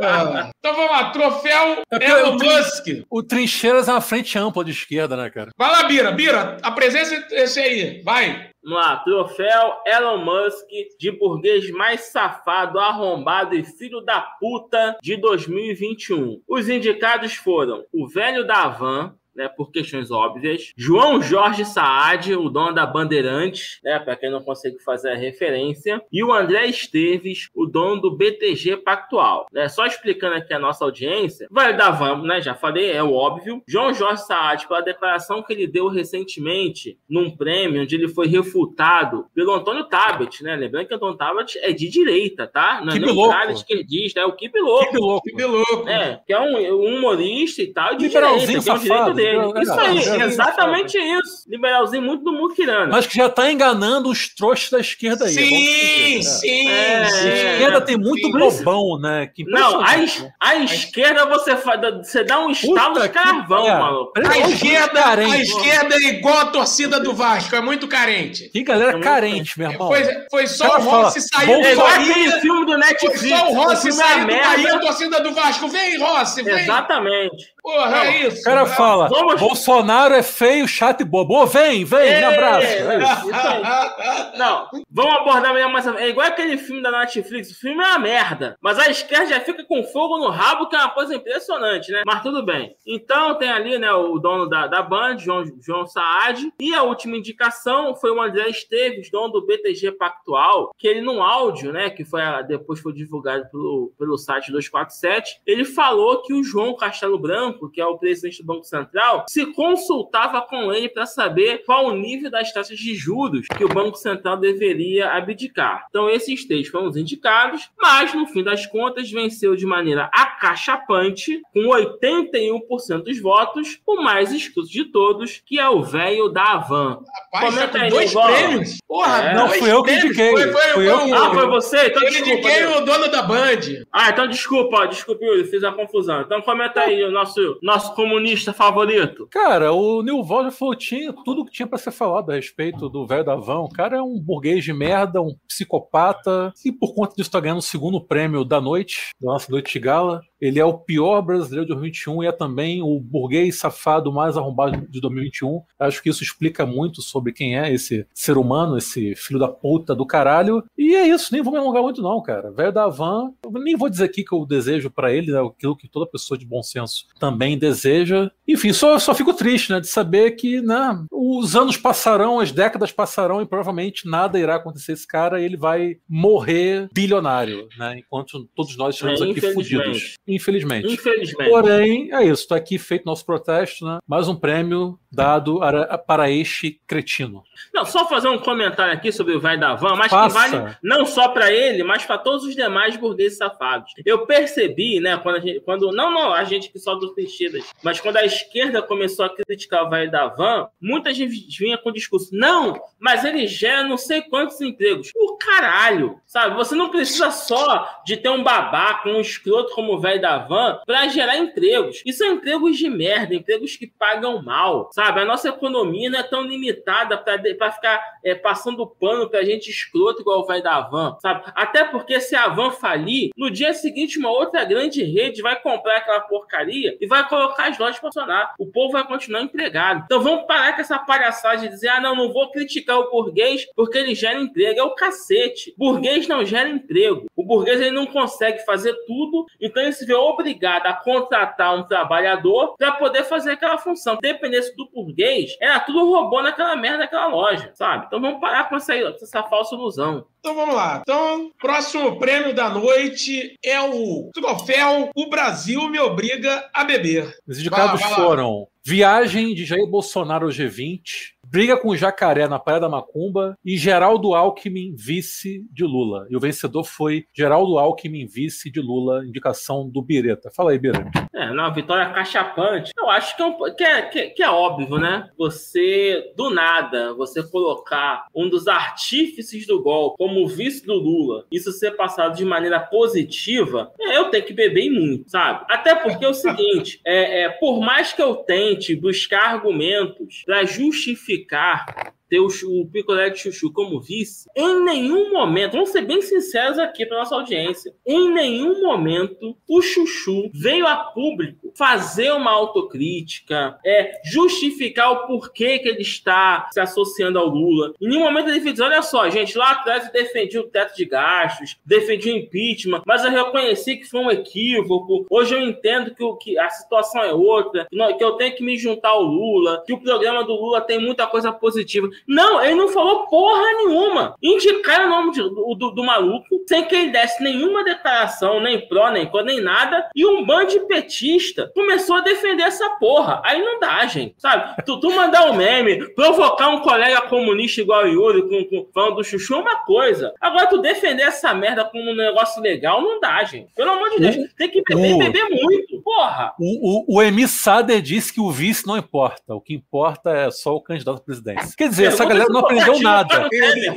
É. Então vamos lá, troféu é Elon Musk. O Trincheiras é uma frente ampla de esquerda, né, cara? Vai lá, Bira. Bira, apresenta esse aí. Vai. Vamos lá, troféu Elon Musk de burguês mais safado, arrombado e filho da puta de 2021. Os indicados foram o velho da Van, né, por questões óbvias. João Jorge Saad, o dono da Bandeirantes, né, para quem não consegue fazer a referência, e o André Esteves, o dono do BTG Pactual. Né, só explicando aqui a nossa audiência, vai dar vamos, né, já falei, é o óbvio. João Jorge Saad, pela declaração que ele deu recentemente num prêmio onde ele foi refutado pelo Antônio Tabet, né? Lembrando que o Antônio Tabet é de direita, tá? Não é nem um cara esquerdista, é o Kipe Louco. Kipe Louco. É, que é um, um humorista e tal, de direita, tem o direito dele dele. Isso aí, exatamente isso. Liberalzinho muito do Mukirana. Mas que já tá enganando os trouxas da esquerda aí. Sim, sim. É, a esquerda tem muito sim. bobão, né? Que não, a, es né? a esquerda você, você dá um estalo de carvão, é. maluco. A esquerda, a esquerda é igual a torcida do Vasco, é muito carente. Que galera é carente, meu irmão. Foi, foi só o Rossi sair do Bahia. filme do Netflix. Foi só o Rossi sair do Bahia, a torcida do Vasco. Vem, Rossi, vem. Exatamente. Porra, não, é isso. O cara fala, Vamos... Bolsonaro é feio, chato e bobo. Ô, vem, vem, me abraço. É isso. não, vamos abordar mesmo mais. É igual aquele filme da Netflix. O filme é uma merda. Mas a esquerda já fica com fogo no rabo, que é uma coisa impressionante, né? Mas tudo bem. Então tem ali, né, o dono da, da Band, João, João Saad. E a última indicação foi o André Esteves, dono do BTG Pactual, que ele, num áudio, né, que foi depois foi divulgado pelo, pelo site 247, ele falou que o João Castelo Branco Branco, que é o presidente do Banco Central, se consultava com ele para saber qual o nível das taxas de juros que o Banco Central deveria abdicar. Então, esses três foram os indicados, mas no fim das contas venceu de maneira acachapante, com 81% dos votos, o mais escuso de todos, que é o velho da Avan. Rapaz, Comenta tá aí, dois prêmios? Porra, é. não, fui eu que indiquei. Foi, foi, foi, eu. Ah, foi você? Então, eu indiquei o dono da Band. Ah, então desculpa, desculpa, eu fiz a confusão. Então comenta aí o nosso nosso comunista favorito? Cara, o Nilval já falou tinha tudo que tinha para ser falado a respeito do velho Davão. O cara é um burguês de merda, um psicopata, e por conta disso tá ganhando o segundo prêmio da noite, da nossa noite de gala. Ele é o pior brasileiro de 2021 e é também o burguês safado mais arrombado de 2021. Acho que isso explica muito sobre quem é esse ser humano, esse filho da puta do caralho. E é isso, nem vou me alongar muito não, cara. Velho da van, nem vou dizer aqui que eu desejo para ele, né, aquilo que toda pessoa de bom senso também deseja. Enfim, só, só fico triste, né, de saber que, né, os anos passarão, as décadas passarão e provavelmente nada irá acontecer esse cara e ele vai morrer bilionário, né, enquanto todos nós estamos é, aqui fudidos. Infelizmente. Infelizmente. Porém, é isso. Está aqui feito nosso protesto, né? Mais um prêmio dado para este cretino. Não, só fazer um comentário aqui sobre o Vai da Van, mas Faça. que vale não só para ele, mas para todos os demais burgueses safados. Eu percebi, né, quando a gente, quando não, não, a gente que só dos trincheiras, mas quando a esquerda começou a criticar o Vai da Van, muita gente vinha com o discurso: "Não, mas ele gera não sei quantos empregos". O caralho, sabe? Você não precisa só de ter um babaca, um escroto como o velho da van para gerar empregos. E são empregos de merda, empregos que pagam mal, sabe? A nossa economia não é tão limitada para ficar é, passando pano pra gente escroto igual o velho da van, sabe? Até porque se a van falir, no dia seguinte uma outra grande rede vai comprar aquela porcaria e vai colocar as lojas para funcionar. O povo vai continuar empregado. Então vamos parar com essa palhaçada de dizer, ah, não, não vou criticar o burguês porque ele gera emprego. É o cacete. Burguês não gera emprego. O burguês ele não consegue fazer tudo, então ele se vê obrigado a contratar um trabalhador para poder fazer aquela função. Dependesse do burguês, era tudo robô naquela merda daquela loja, sabe? Então vamos parar com essa, essa falsa ilusão. Então vamos lá. Então, próximo prêmio da noite é o troféu O Brasil me obriga a beber. Os indicados foram Viagem de Jair Bolsonaro ao G20, briga com o Jacaré na Praia da Macumba e Geraldo Alckmin vice de Lula. E o vencedor foi Geraldo Alckmin vice de Lula, indicação do Bireta. Fala aí, Bireta. É, uma vitória cachapante. Eu acho que é, um, que, é, que, que é óbvio, né? Você, do nada, você colocar um dos artífices do golpe como vice do Lula, isso ser passado de maneira positiva, é, eu tenho que beber muito, sabe? Até porque é o seguinte, é, é, por mais que eu tente buscar argumentos para justificar explicar ter o, o picolé de chuchu como vice, em nenhum momento, vamos ser bem sinceros aqui para nossa audiência, em nenhum momento o chuchu veio a público fazer uma autocrítica, é justificar o porquê que ele está se associando ao Lula. Em nenhum momento ele fez, olha só, gente, lá atrás eu defendi o teto de gastos, defendi o impeachment, mas eu reconheci que foi um equívoco. Hoje eu entendo que, o, que a situação é outra, que eu tenho que me juntar ao Lula, que o programa do Lula tem muita coisa positiva. Não, ele não falou porra nenhuma. Indicaram o nome de, do, do, do, maluco, sem que ele desse nenhuma declaração, nem pró, nem contra, nem nada. E um bando de petista começou a defender essa porra. Aí não dá, gente. Sabe? Tu, tu mandar um meme, provocar um colega comunista igual o Yuri, com, com, falando do chuchu, é uma coisa. Agora, tu defender essa merda como um negócio legal, não dá, gente. Pelo amor de Deus. Tem que beber, o, beber muito. Porra. O, o, o Emi Sader disse que o vice não importa. O que importa é só o candidato à presidência. Quer dizer, essa galera não aprendeu nada.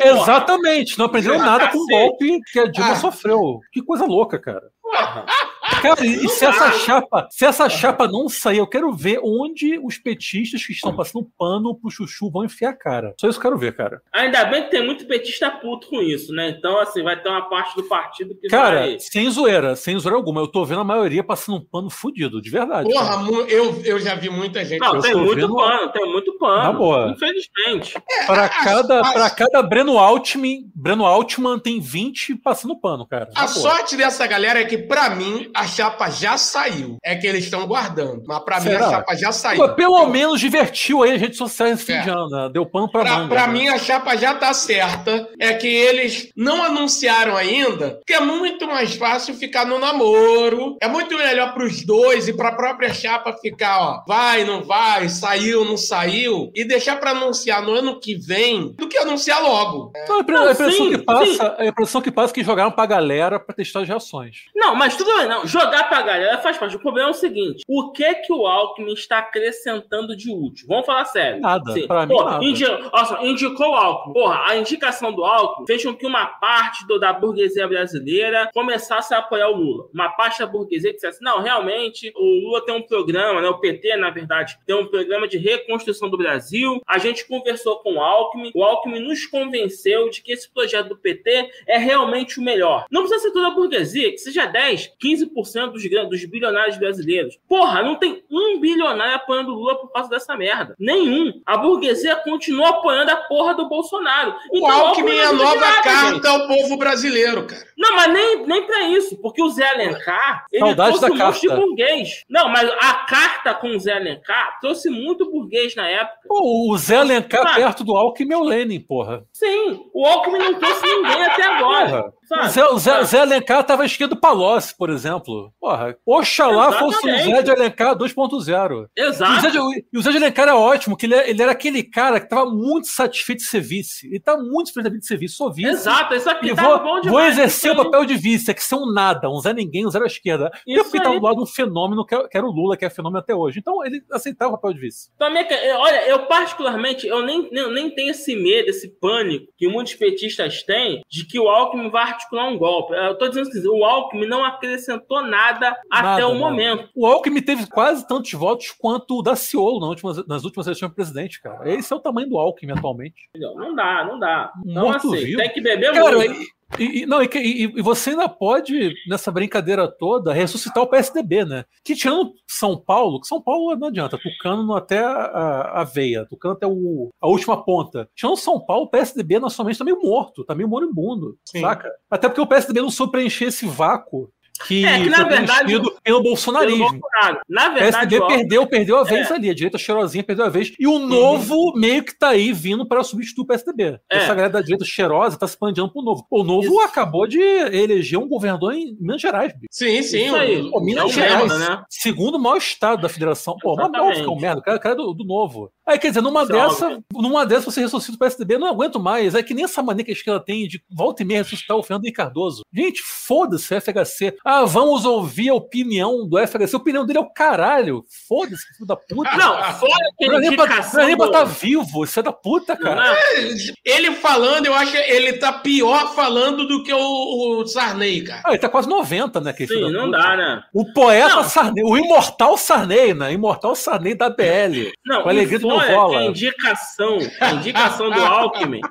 Exatamente, não aprendeu nada com o golpe que a Dilma ah. sofreu. Que coisa louca, cara. Cara, e se essa chapa, se essa chapa não sair, eu quero ver onde os petistas que estão passando pano pro Chuchu vão enfiar a cara. Só isso eu quero ver, cara. Ainda bem que tem muito petista puto com isso, né? Então, assim, vai ter uma parte do partido que Cara, vai... sem zoeira, sem zoeira alguma. Eu tô vendo a maioria passando um pano fudido, de verdade. Porra, eu, eu já vi muita gente. Não, tem muito vendo... pano, tem muito pano. Na boa. Infelizmente. É, pra, cada, pra cada Breno Altman, Breno Altman tem 20 passando pano, cara. A sorte dessa galera é que, pra mim, a chapa já saiu. É que eles estão guardando. Mas pra Será? mim a chapa já saiu. Pô, pelo menos divertiu aí as redes sociais esse fim é. de ano. Né? Deu pano pra, pra manga. Pra né? mim a chapa já tá certa. É que eles não anunciaram ainda, que é muito mais fácil ficar no namoro. É muito melhor pros dois e pra própria chapa ficar, ó, vai, não vai, saiu, não saiu. E deixar pra anunciar no ano que vem do que anunciar logo. É. Não, a, impressão sim, que passa, a impressão que passa é que jogaram pra galera pra testar as reações. Não, mas tudo bem, não. Jogar pra galera faz parte. O problema é o seguinte: o que que o Alckmin está acrescentando de útil? Vamos falar sério. Nada. Sim. Pra mim, Pô, nada. Indi Nossa, indicou o Alckmin. Porra, a indicação do Alckmin fez com que uma parte do, da burguesia brasileira começasse a apoiar o Lula. Uma parte da burguesia que dissesse: não, realmente, o Lula tem um programa, né? O PT, na verdade, tem um programa de reconstrução do Brasil. A gente conversou com o Alckmin. O Alckmin nos convenceu de que esse projeto do PT é realmente o melhor. Não precisa ser toda a burguesia, que seja 10, 15% dos, dos bilionários brasileiros. Porra, não tem um bilionário apoiando o Lula por causa dessa merda. Nenhum. A burguesia continua apoiando a porra do Bolsonaro. Então, o Alckmin é a nova nada, carta gente. ao povo brasileiro, cara. Não, mas nem, nem pra isso, porque o Zé Alencar, ele Saudade trouxe um monte de burguês. Não, mas a carta com o Zé Alencar trouxe muito burguês na época. Pô, o Zé Alencar perto do Alckmin é o Lenin, porra. Sim, o Alckmin não trouxe ninguém até agora. Porra. Sabe? Zé, o Zé, Zé Alencar tava esquerdo Por exemplo. Porra, oxalá Exatamente. fosse o Zé de Alencar 2.0. Exato. E o, Zé de, Alencar é ótimo, que ele, é, ele era aquele cara que tava muito satisfeito de ser vice. Ele tá muito satisfeito de ser vice, sou vice. Exato, isso aqui e tá vou, bom demais. Vou exercer o papel de vice, é que ser um nada, um Zé Ninguém, um Zé à esquerda. Isso e porque tava do lado de um fenômeno que era o Lula, que é fenômeno até hoje. Então ele aceitava o papel de vice. Também, olha, eu particularmente, eu nem, nem, nem tenho esse medo, esse pânico que muitos petistas têm de que o Alckmin vai articular um golpe eu tô dizendo assim, o Alckmin não acrescentou nada, nada até o momento. O Alckmin teve quase tantos votos quanto o Daciolo nas últimas, nas últimas eleições de presidente, cara. Esse é o tamanho do Alckmin atualmente. Não, não dá, não dá. Não assim, tem que beber cara, muito. E, não, e, e, você ainda pode, nessa brincadeira toda, ressuscitar o PSDB, né? Que tirando São Paulo, que São Paulo não adianta, Tucano até a, a veia, Tucano até o, a última ponta. Tirando São Paulo, o PSDB nacionalmente tá meio morto, tá meio moribundo, Sim. saca? Até porque o PSDB não soube preencher esse vácuo que, É, que, na verdade, pelo Pelo bolsonarismo. Bolsonaro. Na O verdade, PSD ó, perdeu, perdeu a vez É. ali. A direita cheirosinha perdeu a vez. E o novo meio que tá aí vindo para substituir o PSDB. É. Essa galera da direita cheirosa tá se expandindo pro novo. O novo Isso. acabou de eleger um governador em Minas Gerais, bicho. Sim, sim. Isso aí. o- Pô, Minas É um Gerais, merda, né? segundo maior estado da federação. Pô, mas que é um merda, o cara, o cara é do, do novo. Aí, quer dizer, numa Isso dessa, numa dessa você ressuscita o PSDB, não aguento mais. É que nem essa mania que a esquerda tem de volta e meia ressuscitar o Fernando Henrique Cardoso. Gente, foda-se o FHC. Ah, vamos ouvir a opinião do FHC. A opinião dele é o caralho. Foda-se, filho da puta. Não, fora que é pra, não indicação. é pra tá vivo, isso é da puta, cara. Ele falando, eu acho que ele tá pior falando do que o, o Sarney, cara. Ah, ele tá quase 90, né? aquele filho Sim, da não puta. dá, né? O poeta Não. Sarney, o imortal Sarney, né? Imortal Sarney da BL. Não, Com a alegria do meu a indicação, a indicação do Alckmin.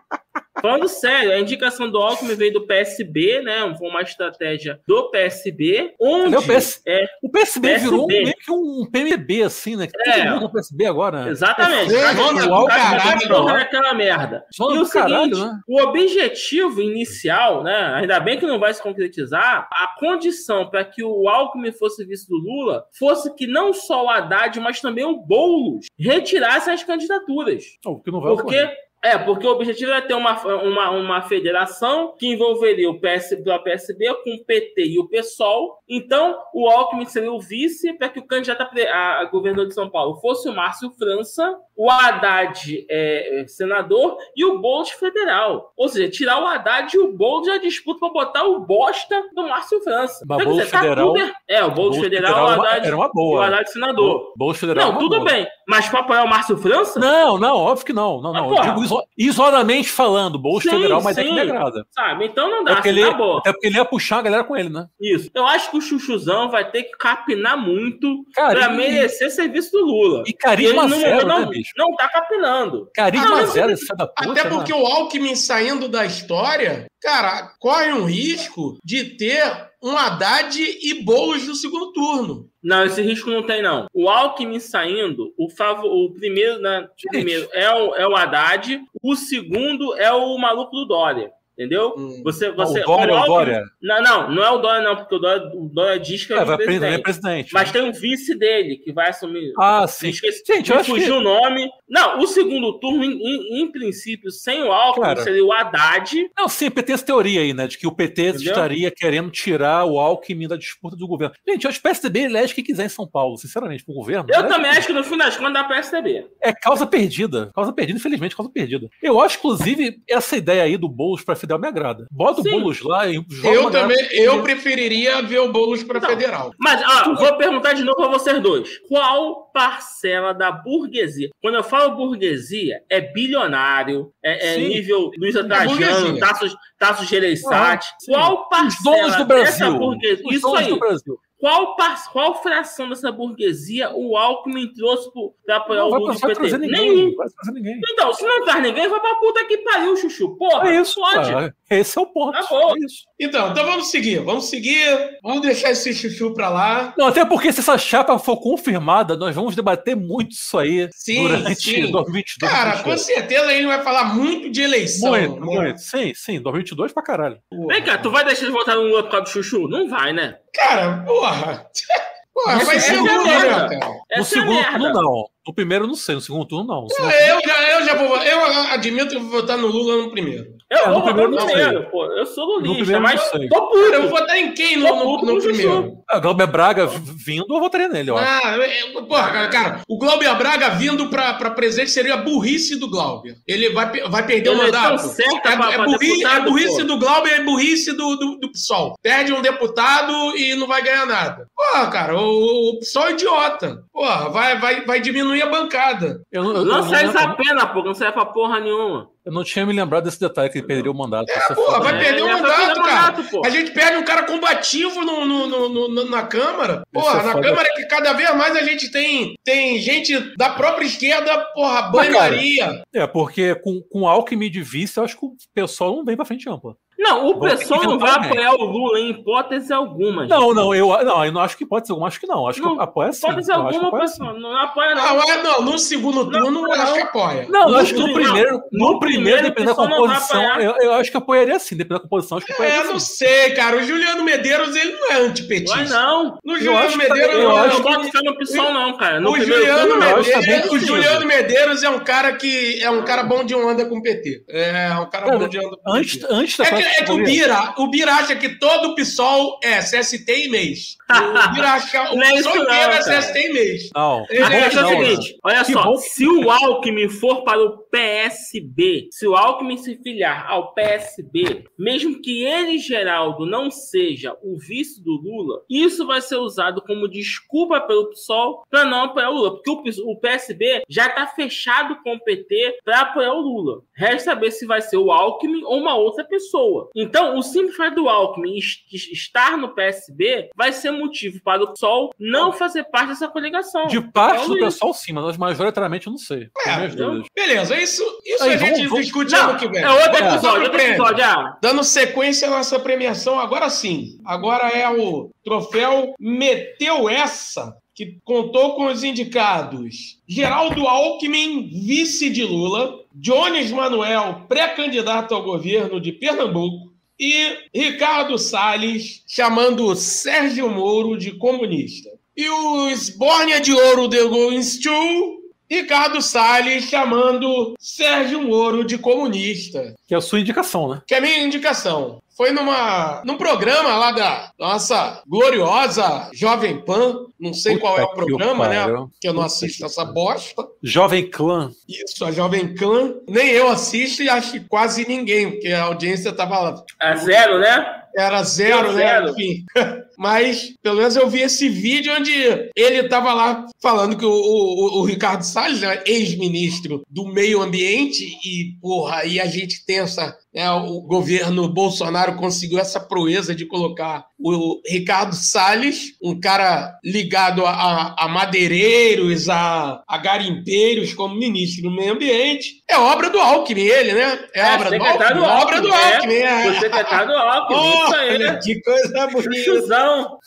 Falando sério, a indicação do Alckmin veio do PSB, né? Foi uma estratégia do PSB, onde o PS? é O PSB, PSB. virou um- meio que um PMB, assim, né? Que É. todo mundo é o PSB agora. né? exatamente. É, caralho, naquela merda. Zona e do o seguinte, caralho, né? o objetivo inicial, né? Ainda bem que não vai se concretizar, a condição para que o Alckmin fosse vice do Lula fosse que não só o Haddad, mas também o Boulos retirassem as candidaturas. Não, o que não vai Porque. ocorrer. É, porque o objetivo é ter uma, uma, uma federação que envolveria o PS, do PSB com o PT e o PSOL. Então, o Alckmin seria o vice para que o candidato a, a governador de São Paulo fosse o Márcio França, o Haddad é, é, senador e o Boulos federal. Ou seja, tirar o Haddad e o Boulos da disputa para botar o bosta do Márcio França. Mas Boulos dizer, tá federal- tudo- É, o Boulos federal, Federal o era Haddad, era uma e o boa. Haddad senador. Bolsa Federal. é Não, tudo boa. bem. Mas para apoiar o Márcio França, Não, não, óbvio que não. Não, não. porra. Iso- isoladamente falando, Bolsa Sim, Federal, mas é que sim. me agrada. sabe? Então não Até dá, porque, assim, ele, tá bom. até porque ele ia puxar a galera com ele, né? Isso. Eu acho que o Chuchuzão vai ter que capinar muito Cara, pra merecer serviço do Lula. E ele carisma no zero, momento né, não, bicho? não tá capinando. Carisma Não, mas- zero, esse filho da puta. Até né? porque o Alckmin saindo da história, cara, corre um risco de ter um Haddad e Boulos no segundo turno. Não, esse risco não tem, não. O Alckmin saindo, o, favor, o primeiro, né, o primeiro é, o, é o Haddad, o segundo é o maluco do Dória. Entendeu? Hum. Você, Não, você, o Dória, o Alckmin- Dória. Não, não, não é o Dória, não, porque o Dória, o Dória diz que é, É, vai vice-presidente. prender presidente. Mas tem um vice dele que vai assumir. Ah, sim. Esqueci, Gente, eu fugiu que. o nome. Não, o segundo turno, em, em- em princípio, sem o Alckmin, Cara. seria o Haddad. Não, sim, porque tem essa teoria aí, né? De que o PT Entendeu? estaria querendo tirar o Alckmin da disputa do governo. Gente, eu acho que o PSDB elege quem quiser em São Paulo, sinceramente, pro governo. Eu elege também acho que no fim das contas dá PSDB. É causa perdida. Causa perdida, infelizmente, causa perdida. Eu acho, inclusive, essa ideia aí do Boulos pra Fidel me agrada. Bota Sim. o Boulos lá e joga Eu também, eu preferiria ver o Boulos para Não. federal. Mas, ó, vou perguntar de novo pra vocês dois. Qual parcela da burguesia? Quando eu falo burguesia, é bilionário, é, é nível Luísa burguesia. Trajano, Taços, Taços Gereissati. Ah. Qual Os parcela donos do dessa Brasil. burguesia? Os Isso donos aí. do Brasil. Qual, qual fração dessa burguesia o Alckmin trouxe pra apoiar Não o Lula vai do PT? ninguém. Ninguém. Então, se não traz ninguém, vai pra puta que pariu, Chuchu. Porra, É isso, pode. cara. Esse é o ponto. Acabou. É isso. Então, então vamos seguir, vamos seguir. Vamos deixar esse chuchu pra lá. Não, até porque se essa chapa for confirmada, nós vamos debater muito isso aí Sim, durante sim. 2022. Cara, com certeza ele vai falar muito de eleição. Muito, né? muito. Sim, sim. 2022 pra caralho. Vem cá, tu vai deixar de votar no Lula por causa do Chuchu? Não vai, né? Cara, porra. Porra, vai ser é o merda. Essa é a segundo merda. turno, não. No primeiro, não sei. No segundo turno, não. No segundo- Eu já, eu já vou. Eu admito que eu vou votar no Lula no primeiro. Eu É, no vou votar primeiro no não primeiro, pô. Eu sou No lulista, primeiro mas não sei. tô Cara, eu vou votar em quem no, no, no primeiro? A Glauber Braga vindo, eu votaria nele, ó. Ah, eu- porra, cara, o Glauber Braga vindo pra, pra presidente seria a burrice do Glauber. Ele vai, vai perder o Eleição mandato. certa É, pra- é pra burri- deputado, é burrice pô. do Glauber e burrice do, do, do PSOL. Perde um deputado e não vai ganhar nada. Porra, cara, o, o PSOL é idiota. Porra, vai, vai, vai diminuir a bancada. Eu, não- eu, Lança eles a pena, pô, não serve pra porra nenhuma. eu não tinha me lembrado desse detalhe que ele perderia o mandato. É porra, vai É, perder o é mandato, cara. A gente perde um cara combativo no, no- no- na Câmara. Porra, é na foda. Câmara é que cada vez mais a gente tem, tem gente da própria esquerda, porra, banharia. É, porque com, com Alckmin de vice, eu acho que o pessoal não vem pra frente ampla. Não, o pessoal não vai apoiar o Lula em hipótese alguma. Gente. Não, não, eu não, eu não acho que hipótese alguma, acho que não. Acho não, que apoia sim. Hipótese alguma, apoia pessoal, não apoia não. Não, é, não no segundo turno não, eu acho que apoia. Não, no, acho que no primeiro, no, no primeiro, dependendo da composição, eu, eu, acho que apoiaria sim, dependendo da composição, acho que apoiaria É, não sei, cara, o Juliano Medeiros, ele não é antipetista. Não é não. No Juliano Medeiros, eu, acho não boto fé no PSOL não, cara. No o Juliano Medeiros, o Juliano Medeiros é um cara que é um cara bom de onda com o PT. É um cara bom de onda com o PT. Antes da é que o Bira, o Bira acha que todo o PSOL é CST e mês. O Bira acha que o não é PSOL inteiro é CST e mês. Não. Ele é o seguinte, olha que só, bom. se o Alckmin for para o PSB, se o Alckmin se filiar ao PSB, mesmo que ele, Geraldo, não seja o vice do Lula, isso vai ser usado como desculpa pelo PSOL para não apoiar o Lula, porque o, PSB já está fechado com o PT para apoiar o Lula. Resta saber se vai ser o Alckmin ou uma outra pessoa. Então, o simples fato do Alckmin estar no PSB vai ser motivo para o PSOL não fazer parte dessa coligação. De parte então, do pessoal, sim, mas majoritariamente eu não sei. É, então, beleza, isso, isso Aí, a gente vamos, discute ano que vem. É outro episódio, é, outro episódio. Ah. Dando sequência à nossa premiação, agora sim. Agora é o troféu Meteu Essa, que contou com os indicados Geraldo Alckmin, vice de Lula, Jones Manuel, pré-candidato ao governo de Pernambuco, e Ricardo Salles, chamando Sérgio Moro de comunista. E os Bórnia de Ouro de Goinstu, Ricardo Salles chamando Sérgio Moro de comunista. Que é a sua indicação, né? Que é a minha indicação. Foi numa, num programa lá da nossa gloriosa Jovem Pan. Não sei Puta qual é o programa, né? Que eu não assisto essa bosta. Jovem Clã. Isso, a Jovem Clã. Nem eu assisto e acho que quase ninguém, porque a audiência tava lá. É zero, né? Era zero, né? Zero. Enfim. Mas, pelo menos eu vi esse vídeo onde ele estava lá falando que o, o, o Ricardo Salles, né, ex-ministro do meio ambiente, e, porra, aí a gente tem essa. Né, o governo Bolsonaro conseguiu essa proeza de colocar o Ricardo Salles, um cara ligado a, a madeireiros, a, a, garimpeiros, como ministro do meio ambiente. É obra do Alckmin, ele, né? É, é obra do Alckmin. Obra do Alckmin. É. O secretário do Alckmin. Isso aí. Que coisa bonita. Chuchuzão.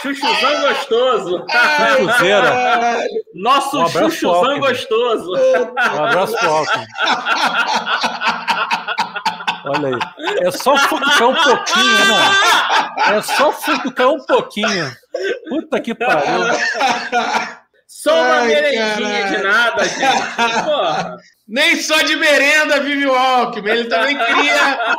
Chuchuzão gostoso. Chuchuzeira. Nosso um chuchuzão gostoso. Um abraço pro Alckmin. Olha aí. É só futucar um pouquinho, né? É só futucar um pouquinho. Puta que pariu. Só uma Ai, merendinha de nada, gente. Porra. Nem só de merenda vive o Alckmin. Ele também cria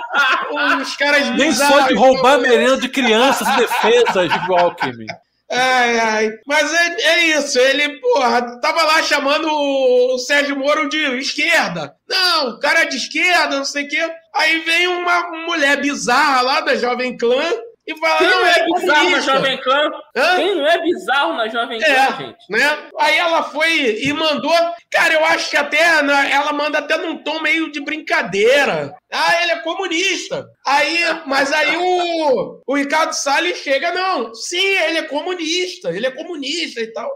uns caras Nem só de roubar merenda de crianças indefesas vive o Alckmin. Ai, ai. Mas é, é, isso. Ele, porra, tava lá chamando o Sérgio Moro de esquerda. Não, o cara é de esquerda, não sei o quê. Aí vem uma mulher bizarra lá da Jovem Clã e fala, Quem não é, é bizarro na Jovem Clã? Hã? Quem não é bizarro na Jovem Clã, é, gente? Né? Aí ela foi e mandou. Cara, eu acho que até né, ela manda até num tom meio de brincadeira. Ah, ele é comunista. Aí, mas aí o, o Ricardo Salles chega, não. Sim, ele é comunista, ele é comunista e tal.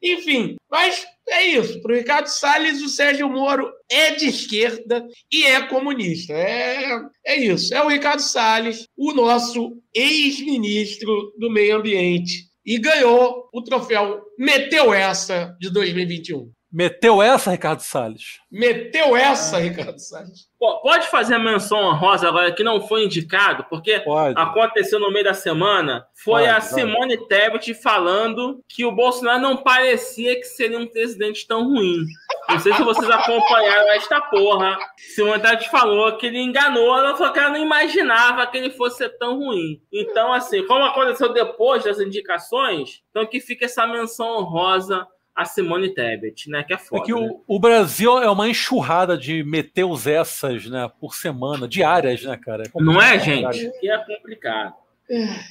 Enfim, mas é isso. Para o Ricardo Salles, o Sérgio Moro é de esquerda e é comunista. É, é isso. É o Ricardo Salles, o nosso ex-ministro do Meio Ambiente. E ganhou o troféu Meteu Essa de 2021. Meteu essa, Ricardo Salles? Meteu essa, Ricardo Salles. Pode fazer a menção honrosa agora que não foi indicado, porque pode. aconteceu no meio da semana. Foi pode, a Simone pode. Tebet falando que o Bolsonaro não parecia que seria um presidente tão ruim. Não sei se vocês acompanharam esta porra. Simone Tebet falou que ele enganou, ela falou que ela não imaginava que ele fosse ser tão ruim. Então, assim, como aconteceu depois das indicações, então que fica essa menção honrosa a Simone Tebet, né? Que é foda. É que né? o, o, Brasil é uma enxurrada de meteus essas, né? Por semana, diárias, né, cara? É Não é, gente? Que é complicado.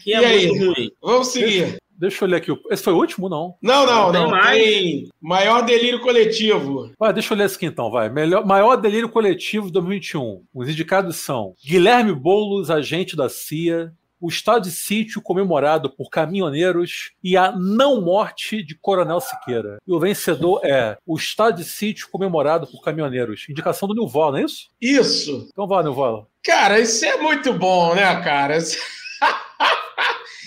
Que é e muito aí? ruim. Vamos seguir. Deixa, deixa, eu ler aqui. Esse foi o último, não? Não, não, não. não. Tem maior delírio coletivo. Vai, deixa eu ler esse aqui então, vai. Melhor, maior delírio coletivo de 2021. Os indicados são Guilherme Boulos, agente da CIA, o estado de sítio comemorado por caminhoneiros e a não morte de Coronel Siqueira. E o vencedor é o estado de sítio comemorado por caminhoneiros. Indicação do Nilval, não é isso? Isso. Então vai, Nilval. Cara, isso é muito bom, né, cara?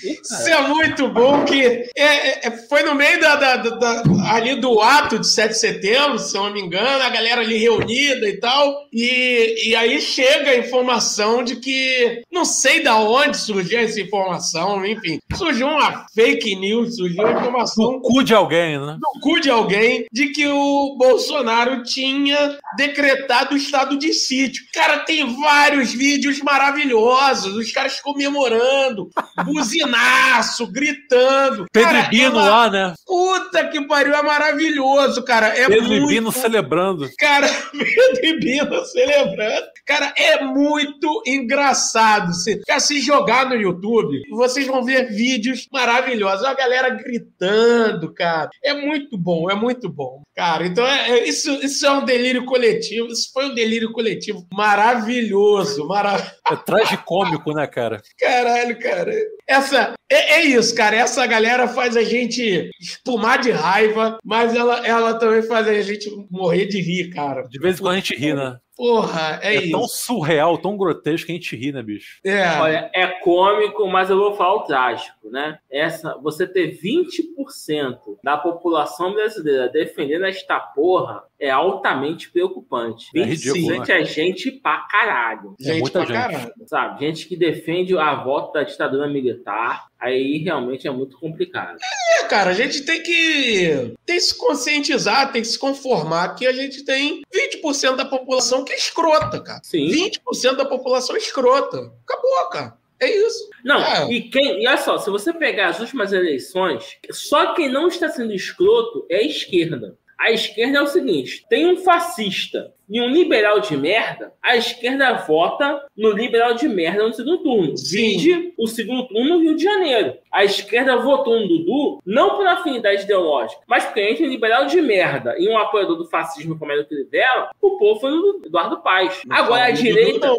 Isso é muito bom que é, é, foi no meio da, da, da, ali do ato de 7 de setembro, se eu não me engano, a galera ali reunida e tal, e, e aí chega a informação de que não sei da onde surgiu essa informação, enfim, surgiu uma fake news, surgiu a informação no cu de alguém, né? No cu de alguém de que o Bolsonaro tinha decretado o estado de sítio. Cara, tem vários vídeos maravilhosos, os caras comemorando, buzinando loucaço, gritando. Pedro cara, Bino ela... lá, né? Puta que pariu, é maravilhoso, cara. É Pedro muito... Bino celebrando. Cara, Pedro Bino celebrando. Cara, é muito engraçado. Se, se jogar no YouTube, vocês vão ver vídeos maravilhosos. A galera gritando, cara. É muito bom, é muito bom. Cara, então é, é, isso, isso é um delírio coletivo. Isso foi um delírio coletivo maravilhoso. Maravilhoso. É tragicômico, né, cara? Caralho, cara. Essa é, é, isso, cara. Essa galera faz a gente espumar de raiva, mas ela, ela também faz a gente morrer de rir, cara. De vez em quando a gente ri, né? Porra, é, é isso. É tão surreal, tão grotesco que a gente ri, né, bicho? É. Olha, é cômico, mas eu vou falar o trágico, né? Essa, você ter 20% da população brasileira defendendo esta porra é altamente preocupante. É ridículo, né? é gente pra caralho. É gente muita pra gente. caralho. Sabe? Gente que defende a volta da ditadura militar. Aí realmente é muito complicado. É, cara, a gente tem que, tem que se conscientizar, tem que se conformar que a gente tem 20% da população que é escrota, cara. Sim. 20% da população é escrota. Acabou, cara. É isso. Não, é. e quem. E olha só, se você pegar as últimas eleições, só quem não está sendo escroto é a esquerda. A esquerda é o seguinte: tem um fascista e um liberal de merda, a esquerda vota no liberal de merda no segundo turno. Vide o segundo turno no Rio de Janeiro. A esquerda votou no Dudu não por afinidade ideológica, mas porque entre um liberal de merda e um apoiador do fascismo como era o Crivella, o povo foi no Eduardo Paes. Não Agora a direita. Não,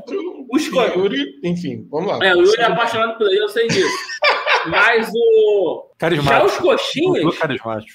os Yuri, enfim, vamos lá. É, o Yuri é apaixonado por ele, eu sei disso. mas o. Já os coxinhas.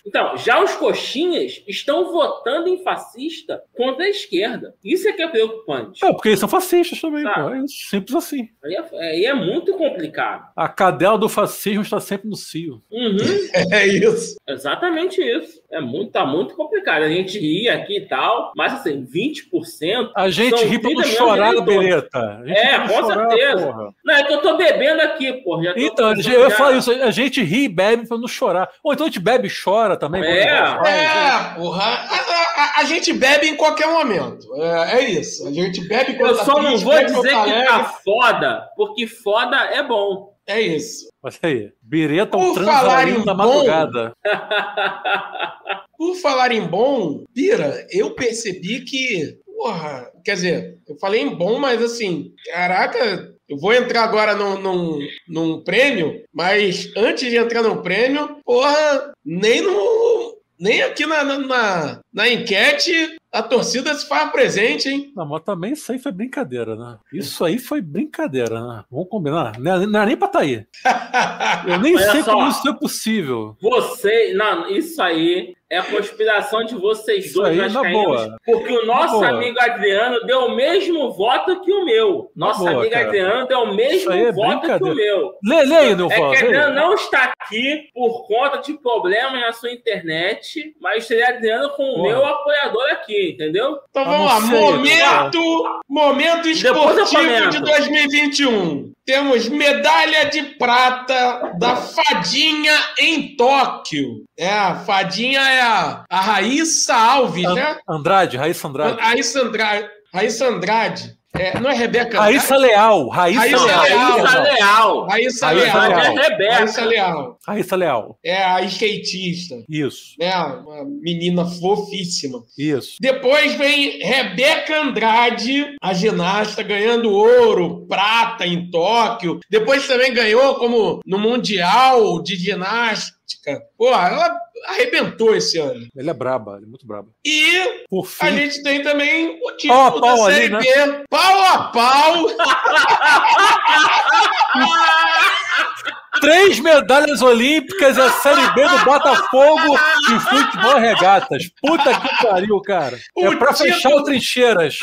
Então, já os coxinhas estão votando em fascista contra a esquerda esquerda. Isso é que é preocupante. É, porque eles são fascistas também, pô. É simples assim. Aí é, aí é, muito complicado. A cadela do fascismo está sempre no cio. Uhum. É isso. Exatamente isso. É muito, tá muito complicado. A gente ri aqui e tal, mas assim, 20%. A gente ri pra não chorar, Bereta. É, com chorar, certeza. Porra. Não, é que eu tô bebendo aqui, porra. então, eu ia falar isso. A gente ri e bebe pra não chorar. Ou então a gente bebe e chora também. É, é, porra. A, a, a, gente bebe em qualquer momento. É, é isso. A gente bebe quando Eu tá só triste, não vou dizer que tá foda, porque foda é bom. É isso. Mas aí, Bireta um transalinho da madrugada. Por falar em bom, Pira, eu percebi que, porra, quer dizer, eu falei em bom, mas assim, caraca, eu vou entrar agora num, num, num prêmio, mas antes de entrar no prêmio, porra, nem no. Nem aqui na, na, na enquete a torcida se faz presente, hein? Não, mas também isso aí foi brincadeira, né? Isso aí foi brincadeira, né? Vamos combinar. Não é, não é nem pra tá aí. Eu nem Olha sei só, como isso é possível. Você. Não, isso aí é a conspiração de vocês isso dois aí, boa. Porque o nosso amigo Adriano deu o mesmo voto que o meu. Nosso boa, amigo cara. Adriano deu o mesmo é voto que o meu. Lê, lê aí, no É que Adriano não está aqui por conta de problemas na sua internet, mas seria Adriano com o meu apoiador aqui entendeu? Então vamos lá, momento, momento esportivo de 2021. Temos medalha de prata da Fadinha em Tóquio. É, a Fadinha é a, a Raíssa Alves, And, né? Andrade, Raíssa Andrade. Raíssa Andrade. Raíssa Andrade. É, não é Rebeca? Raíssa Leal. Raíssa, Raíssa Leal. Raíssa Leal. Raíssa Leal. Leal. É Rebeca. Raíssa Leal. Raíssa Leal. É a skatista. Isso. É uma menina fofíssima. Isso. Depois vem Rebeca Andrade, a ginasta, ganhando ouro, prata em Tóquio. Depois também ganhou como no Mundial de Ginástica. Pô, ela arrebentou esse ano. Ele é braba, ele é muito braba. E fim... a gente tem também o título pau a pau da Série ali. Né? Pau a pau! Três medalhas olímpicas e a Série B do Botafogo de futebol regatas. Puta que pariu, cara. É pra fechar o trincheiras.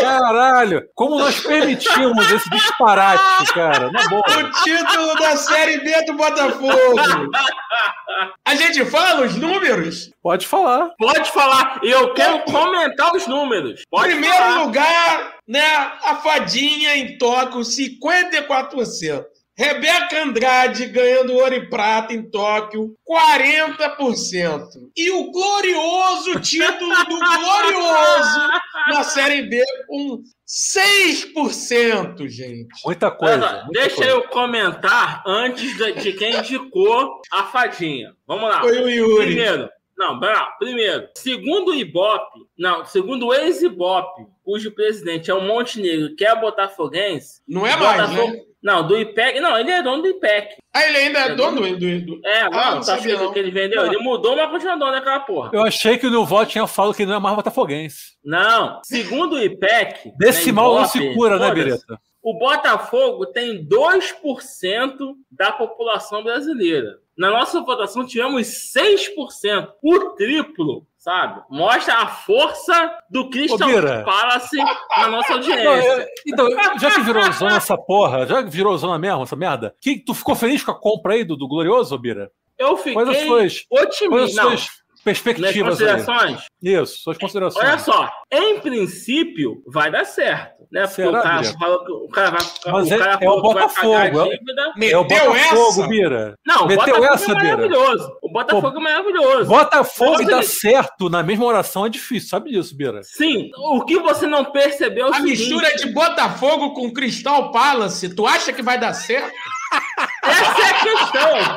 Caralho, como nós permitimos esse disparate, cara? Na boa. O título da Série B do Botafogo. A gente fala os números? Pode falar. Pode falar. E eu quero comentar os números. Pode Primeiro falar. lugar, né? A fadinha em Tóquio, 54%. Rebeca Andrade ganhando ouro e prata em Tóquio, 40%. E o glorioso título do glorioso na Série B, com 6%, gente. Muita coisa. muita deixa coisa. eu comentar antes de, quem indicou a fadinha. Vamos lá. Foi o Yuri. Primeiro, não, pera lá. Primeiro, segundo o Ibope, não, segundo o ex-Ibope, cujo presidente é o Montenegro, que é botafoguense. Não é mais, Botafogo- né? Não, do IPEC. Não, ele é dono do IPEC. Ah, ele ainda é dono do... do, do... É, Ah, não, não tá não. que ele vendeu? Ele mudou, mas continua dono daquela porra. Eu achei que o Nilvó tinha falado que ele não é mais botafoguense. Não, segundo o IPEC. Decimal né, não Ibope, se cura, né, Bireta? O Botafogo tem 2% da população brasileira. Na nossa votação tivemos 6%, o triplo, sabe? Mostra a força do Crystal Ô. Palace na nossa Não, audiência. é- então, já que virou zona essa porra, já que virou zona mesmo, essa merda, que, tu ficou feliz com a compra aí do, do Glorioso, Bira? Eu fiquei quais as otimista. Não, suas perspectivas aí? considerações, Isso, suas considerações. olha só. Em princípio, vai dar certo. Né? Porque Será, o cara Bira? falou que o cara vai, Mas o é- cara é o falou que vai pagar a Botafogo, é- dívida. É o Meteu Botafogo, essa? Bira. Não, o Meteu Botafogo essa, é Bira? maravilhoso. O Botafogo é maravilhoso. Botafogo e ele- certo na mesma oração é difícil, sabe disso, Bira? Sim, o que você não percebeu é o A seguinte, mistura de Botafogo com Crystal Palace, tu acha que vai dar certo? Essa é a questão.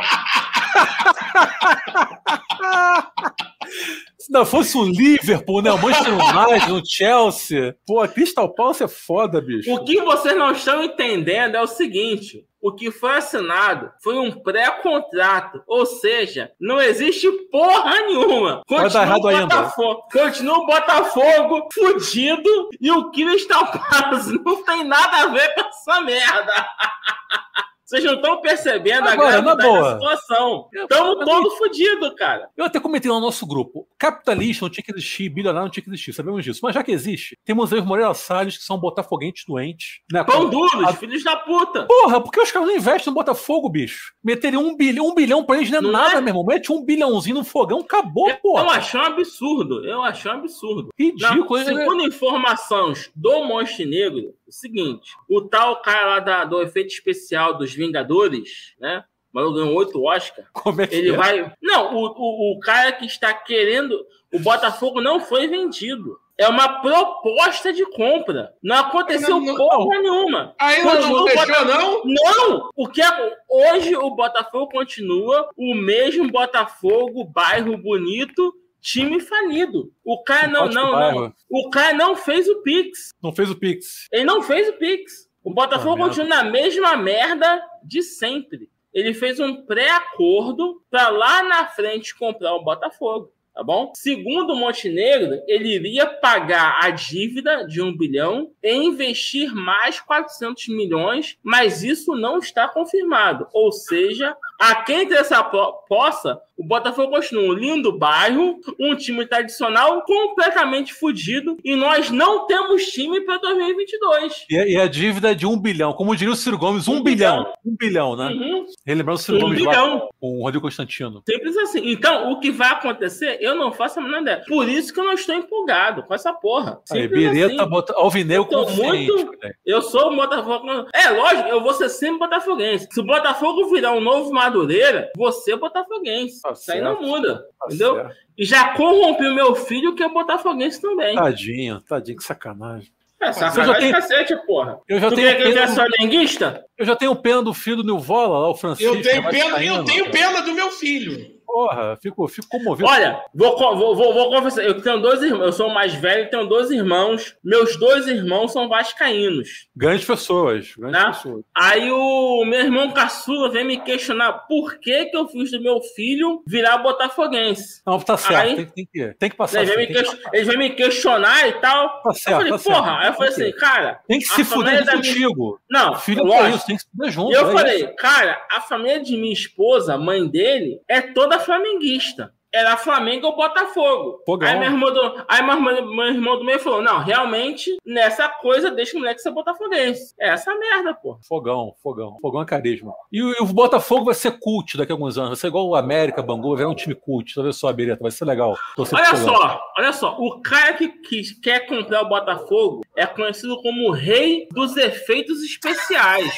Se não fosse o Liverpool, né? O Manchester United, o Chelsea. Pô, a Crystal Palace é foda, bicho. O que vocês não estão entendendo é o seguinte: o que foi assinado foi um pré-contrato, ou seja, não existe porra nenhuma. Vai dar errado o ainda. Botafogo, continua o Botafogo fudido e o Crystal Palace não tem nada a ver com essa merda. Vocês não estão percebendo Agora, a na gravidade boa. da situação. Eu- Estamos eu- todos fodidos, cara. Eu até comentei no nosso grupo. Capitalista não tinha que existir, bilionário não tinha que existir, sabemos disso. Mas já que existe, temos aí os Moreira Salles, que são botafoguentes doentes. Né? Pão duros, A- filhos da puta. Porra, por que os caras não investem no Botafogo, bicho? Meterem um bilhão, um bilhão pra eles não é Não nada, é? meu irmão. Mete um bilhãozinho no fogão, acabou, Eu porra. achei um absurdo. Eu achei um absurdo. Ridículo. Não, segundo informações do Montenegro, o seguinte: o tal cara lá da- do efeito especial dos Vingadores, né? O maluco ganhou oito Oscar. Como é que Ele é? vai. Não, o, o, o cara que está querendo. O Botafogo não foi vendido. É uma proposta de compra. Não aconteceu Não, não, porra nenhuma. Ainda não Continua o deixou, Botafogo- não? Não! O que é- hoje o Botafogo continua o mesmo Botafogo, bairro bonito, time falido. O cara não, não, não. bairro. O cara não fez o Pix. Não fez o Pix. Ele não fez o Pix. O Botafogo merda. continua na mesma merda de sempre. Ele fez um pré-acordo para lá na frente comprar o Botafogo. Tá bom? Segundo o Montenegro, ele iria pagar a dívida de um bilhão e investir mais 400 milhões, mas isso não está confirmado. Ou seja, a quem tem essa possa, o Botafogo continua um lindo bairro, um time tradicional completamente fudido e nós não temos time para 2022. E, e a dívida é de um bilhão. Como diria o Ciro Gomes, um, Um bilhão. bilhão. Um bilhão, né? Uhum. Relembrando o Ciro Um Gomes lá bilhão. com o Rodrigo Constantino. Simples assim. Então, o que vai acontecer, eu não faço a menor ideia. Por isso que eu não estou empolgado com essa porra. Aí, Simples Bireta assim. bota alvinegro Eu muito- moleque. Eu sou o Botafogo. É lógico, eu vou ser sempre botafoguense. Se o Botafogo virar um novo Madureira, você é botafoguense. Tá Isso aí não muda. Tá entendeu? certo. E já corrompi o meu filho, que é botafoguense também. Tadinho, tadinho, que sacanagem. É eu já sacanagem tenho- cacete, porra. Eu já, Tu tenho quer que ele pena, flamenguista? eu já tenho pena do filho do Nilvola, lá, o Francisco. Eu tenho que pena, eu vascaíno, tenho pena do meu filho. Porra, fico, fico comovido. Olha, vou, vou, vou, vou confessar. Eu tenho dois irmãos. Eu sou o mais velho, tenho dois irmãos. Meus dois irmãos são vascaínos. Grandes pessoas. Grandes Né? pessoas. Aí o meu irmão caçula vem me questionar por que, que eu fiz do meu filho virar botafoguense. Não, tá certo. Aí- tem, tem que, tem que passar. Eles vêm, assim, que, eles vêm me questionar e tal. Tá eu certo, falei, tá certo. porra. Aí eu falei assim, cara. tem que se fuder da minha- contigo. Não, Filho é isso, tem que se fuder junto. E eu é falei, isso. cara, a família de minha esposa, mãe dele, é toda flamenguista. Era Flamengo ou Botafogo. Fogão. Aí, meu irmão, do, aí meu, irmão, meu irmão do meio falou: não, realmente, nessa coisa, deixa o moleque ser botafoguense. É essa merda, pô. Fogão, fogão. Fogão é carisma. E, o- e o Botafogo vai ser cult daqui a alguns anos. Vai ser igual o América, Bangu, vai virar um time cult. Olha só, Bereta, vai ser legal. Olha só, olha só. O cara que, que quer comprar o Botafogo é conhecido como o rei dos efeitos especiais.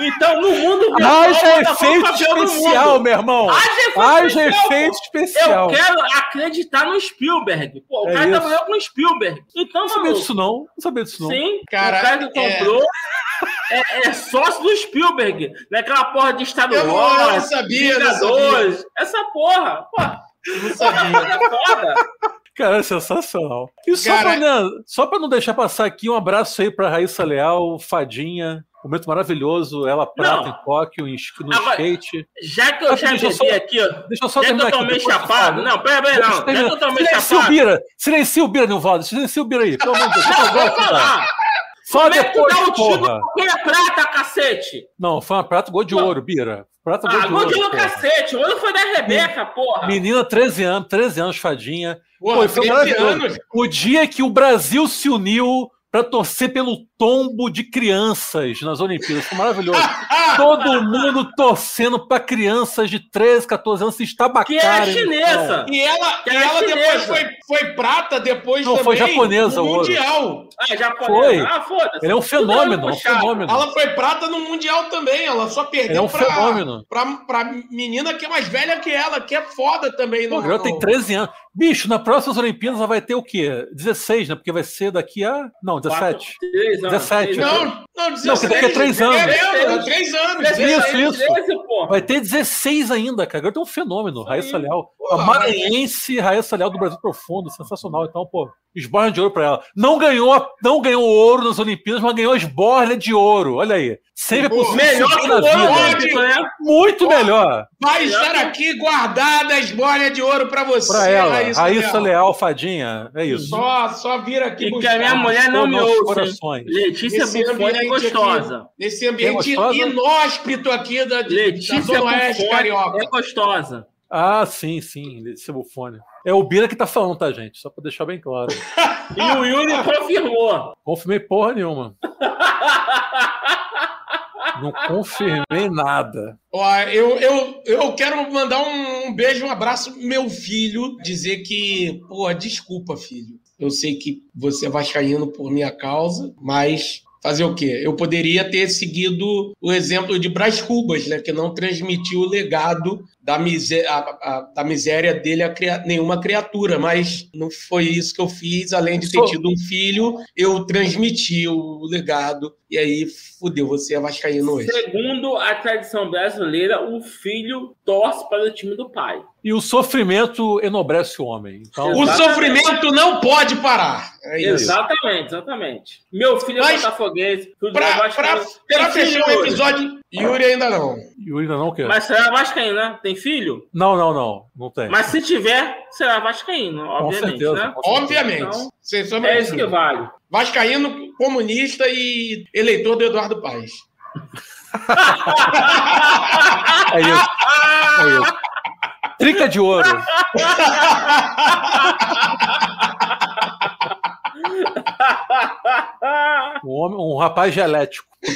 Então, no mundo virtual, Haja efeito especial, meu irmão. Haja efeito especial, especial. Eu quero acreditar no Spielberg. Pô, o É cara isso. trabalhou com o Spielberg. Então, Não sabia disso, não. Não sabia disso, não. sim, Cara, o cara que é- comprou é, é sócio do Spielberg. Naquela porra de Estado Eu não, eu não sabia, não sabia. Essa porra. Pô, Não sabia. é foda. Cara, é sensacional. E só, Cara- pra, né, só pra não deixar passar aqui, um abraço aí pra Raíssa Leal, Fadinha. Momento maravilhoso, ela prata Não. em Tóquio, em no Agora- skate. Já que eu Ah, já bebi só- aqui, ó. Deixa eu só Já terminar aqui. tu chapado. Não, pera, pera, não. Já eu tomei Silencia o chapado. Bira! Silencia o Bira, Nilvaldo! Silencia o Bira aí, pelo amor de Deus. Não, cara. falar. Só Como é que depois, dá o porra. é prata, cacete? Não, foi uma prata gol de Não. ouro, Bira. Prata gol Ah, de gol ouro. de porra. cacete. O outro foi da Rebeca, porra. Menina, 13 anos, 13 anos, fadinha. Porra, Pô, foi 13 maravilhoso. anos. O dia que o Brasil se uniu para torcer pelo tombo de crianças nas Olimpíadas. Foi maravilhoso. Todo mundo torcendo para crianças de 13, 14 anos se Que é a estabacarem. chinesa. E ela, e é ela depois chinesa. foi, foi prata, depois Não, também foi japonesa, no o ouro. Mundial. Ah, japonesa. Foi. Ah, foda-se. Ele é um fenômeno, um puxado. fenômeno. Ela foi prata no Mundial também. Ela só perdeu Ele é um pra, fenômeno. pra, pra menina que é mais velha que ela, que é foda também. Pô, No, a garota tem no- 13 anos. Bicho, na próxima Olimpíadas ela vai ter o quê? 16, né? Porque vai ser daqui a. Não, 17. Quatro, três anos, 17, três né? anos. Não, não, 16. Não, que daqui a três anos. É mesmo, é três anos. Isso, 16. isso. Vai ter 16 ainda, cara. Agora tem um fenômeno. Raíssa Leal. Pô, a maranhense Raíssa Leal do Brasil Profundo. Sensacional. Então, pô, esborna de ouro pra ela. Não ganhou, não ganhou ouro nas Olimpíadas, mas ganhou esborna de ouro. Olha aí. Sempre é Pô, possível Melhor que na o ouro né? Muito melhor. Vai estar aqui guardada a esbórnia de ouro pra você, Pra ela. Raíssa, Raíssa Leal. Leal, fadinha. É isso. Só, só vir aqui E que buscar. a minha mulher não me ouça. Letícia Bufone é ambiente aqui. gostosa. Nesse ambiente gostosa? inóspito aqui da, da Letícia Zona Oeste Bufone Carioca. é gostosa. Ah, sim, sim. Letícia Bufone. É o Bira que tá falando, tá, gente? Só pra deixar bem claro. E o Yuri confirmou. Confirmei porra nenhuma. Não confirmei nada. Ó, eu, eu, eu quero mandar um, um beijo, um abraço pro meu filho, dizer que, pô, desculpa, filho. Eu sei que você é vascaíno por minha causa, mas fazer o quê? Eu poderia ter seguido o exemplo de Brás Cubas, né, que não transmitiu o legado da, misé a- a- da miséria dele a cria- nenhuma criatura, mas não foi isso que eu fiz. Além de ter tido um filho, eu transmiti o legado, e aí fudeu, você é vascaíno hoje. Segundo a tradição brasileira, o filho torce para o time do pai. E o sofrimento enobrece o homem. Então, O sofrimento não pode parar. É isso. Exatamente, exatamente. Meu filho é Mas- botafoguense. Filho Pra, pra, pra fechar o Yuri? episódio, Yuri ainda não. Yuri ainda não quer. Mas será vascaíno, né? Tem filho? Não, não, não. Não tem. Mas se tiver, será vascaíno, com obviamente, certeza. né? com certeza. Obviamente. Então, Sem sombra É de isso que vale. Vascaíno, comunista e eleitor do Eduardo Paes. É isso. É isso. Trica de ouro. Um, homem, um rapaz gelético.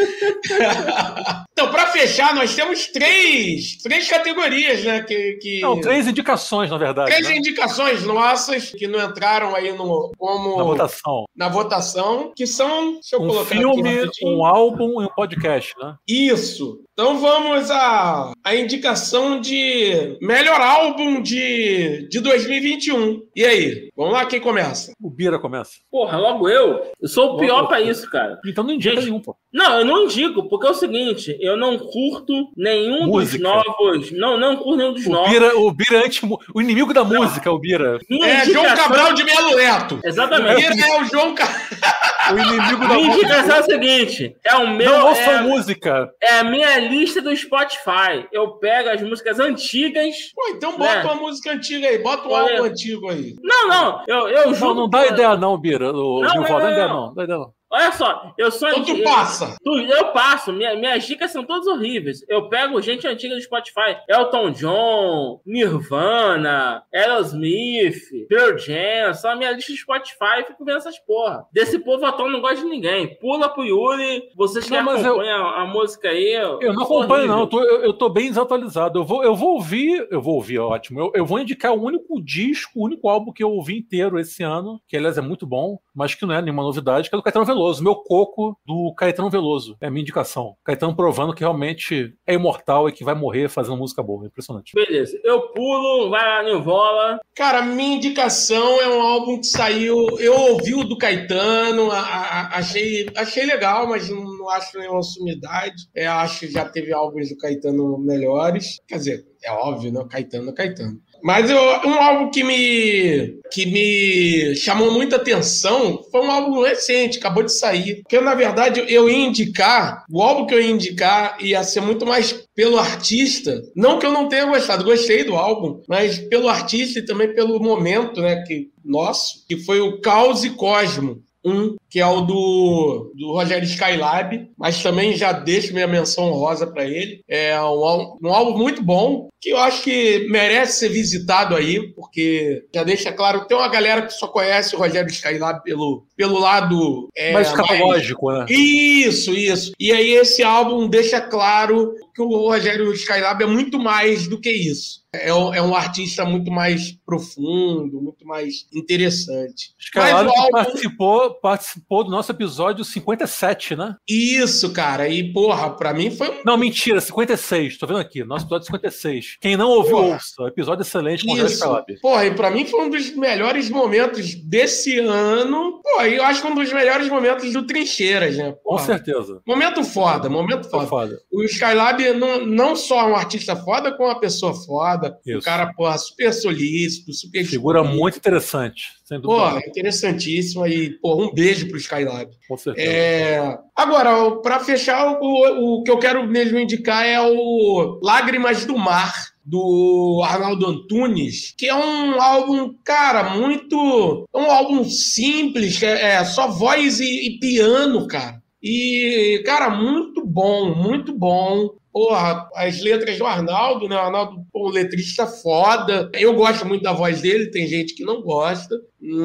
Então, para fechar, nós temos três, três categorias, né? Que, que... Não, três indicações, na verdade. Três né? indicações nossas que não entraram aí no, como Na votação. na votação, que são, deixa eu Um colocar aqui filme, rapidinho. um álbum e um podcast, né? Isso. Então vamos à, à indicação de melhor álbum de, de 2021. E aí? Vamos lá, quem começa? O Bira começa. Porra, logo eu. Eu sou o pior pra isso, cara. Então não indica Gente, nenhum, pô. Não, eu não indico, porque é o seguinte, eu não curto nenhum Música. dos novos. Não, não curto nenhum dos O novos. Bira, o Bira é anti, o inimigo da música, o Bira. Minha É João indicação- Cabral de Melo Neto. Exatamente. Ele é o João Cabral. O inimigo da Minha música. indicação é o seguinte: é o meu. Não ouçam é, música. é a minha lista do Spotify. Eu pego as músicas antigas. Pô, então bota É. uma música antiga aí, bota um álbum antigo aí. Não, não, eu, eu Não, juro. não dá ideia não, Bira. O Não, não, dá ideia não. não. Dá ideia não. Olha só, eu sou Então tu passa. Tu- Eu passo, minha- minhas dicas são todas horríveis. Eu pego gente antiga do Spotify: Elton John, Nirvana, Aerosmith, Pearl Jam, só a minha lista do Spotify. Eu fico vendo essas porra. Desse povo atual não gosto de ninguém. Pula pro Yuri, vocês que Não, eu- acompanham a música aí. Eu não acompanho, não. Eu tô, eu, eu tô bem desatualizado. Eu vou, eu vou ouvir. Eu vou ouvir, ótimo. Eu, eu vou indicar o único disco, o único álbum que eu ouvi inteiro esse ano, que aliás é muito bom, mas que não é nenhuma novidade, que é do Caetano Veloso. Meu coco do Caetano Veloso. É a minha indicação. Caetano provando que realmente é imortal e que vai morrer fazendo música boa. Impressionante. Beleza, eu pulo, vai lá, Nivola. Cara, minha indicação é um álbum que saiu. Eu ouvi o do Caetano, a- a- achei, achei legal, mas não, não acho nenhuma sumidade. É, acho que já teve álbuns do Caetano melhores. Quer dizer, é óbvio, né? Caetano é Caetano. Mas eu- um álbum que me, que me chamou muita atenção foi um álbum recente, acabou de sair. Porque, na verdade, eu ia indicar, o álbum que eu ia indicar ia ser muito mais pelo artista. Não que eu não tenha gostado, gostei do álbum, mas pelo artista e também pelo momento, né, que nosso, que foi o Caos e Cosmo. Um, que é o do, do Rogério Skylab, mas também já deixo minha menção rosa para ele. É um, um álbum muito bom, que eu acho que merece ser visitado aí, porque já deixa claro, tem uma galera que só conhece o Rogério Skylab pelo, pelo lado. É, mais mais- escatológico, né? isso, isso. E aí esse álbum deixa claro que o Rogério Skylab é muito mais do que isso. É um, é um artista muito mais profundo, muito mais interessante. Skylab Mas o álbum- participou, participou do nosso episódio 57, né? Isso, cara. E, porra, pra mim foi um Não, mentira, 56. Tô vendo aqui, nosso episódio 56. Quem não ouviu, Porra. ouça. Episódio excelente com o Isso. Skylab. Porra, e pra mim foi um dos melhores momentos desse ano. Pô, e eu acho que um dos melhores momentos do Trincheiras, né? Com Porra, certeza. Momento foda, momento foda. foda. O Skylab não, não só é um artista foda, como uma pessoa foda. Um Isso. cara, porra, super solícito, super Figura muito interessante. Porra, interessantíssima. E, porra, um beijo pro Skylab. Com certeza. É... Agora, para fechar, o, o que eu quero mesmo indicar é o Lágrimas do Mar, do Arnaldo Antunes, que é um álbum, cara, muito. É um álbum simples, é, é só voz e, e piano, cara. E, cara, muito bom, muito bom. Porra, as letras do Arnaldo, né? O Arnaldo, pô, um letrista foda. Eu gosto muito da voz dele, tem gente que não gosta,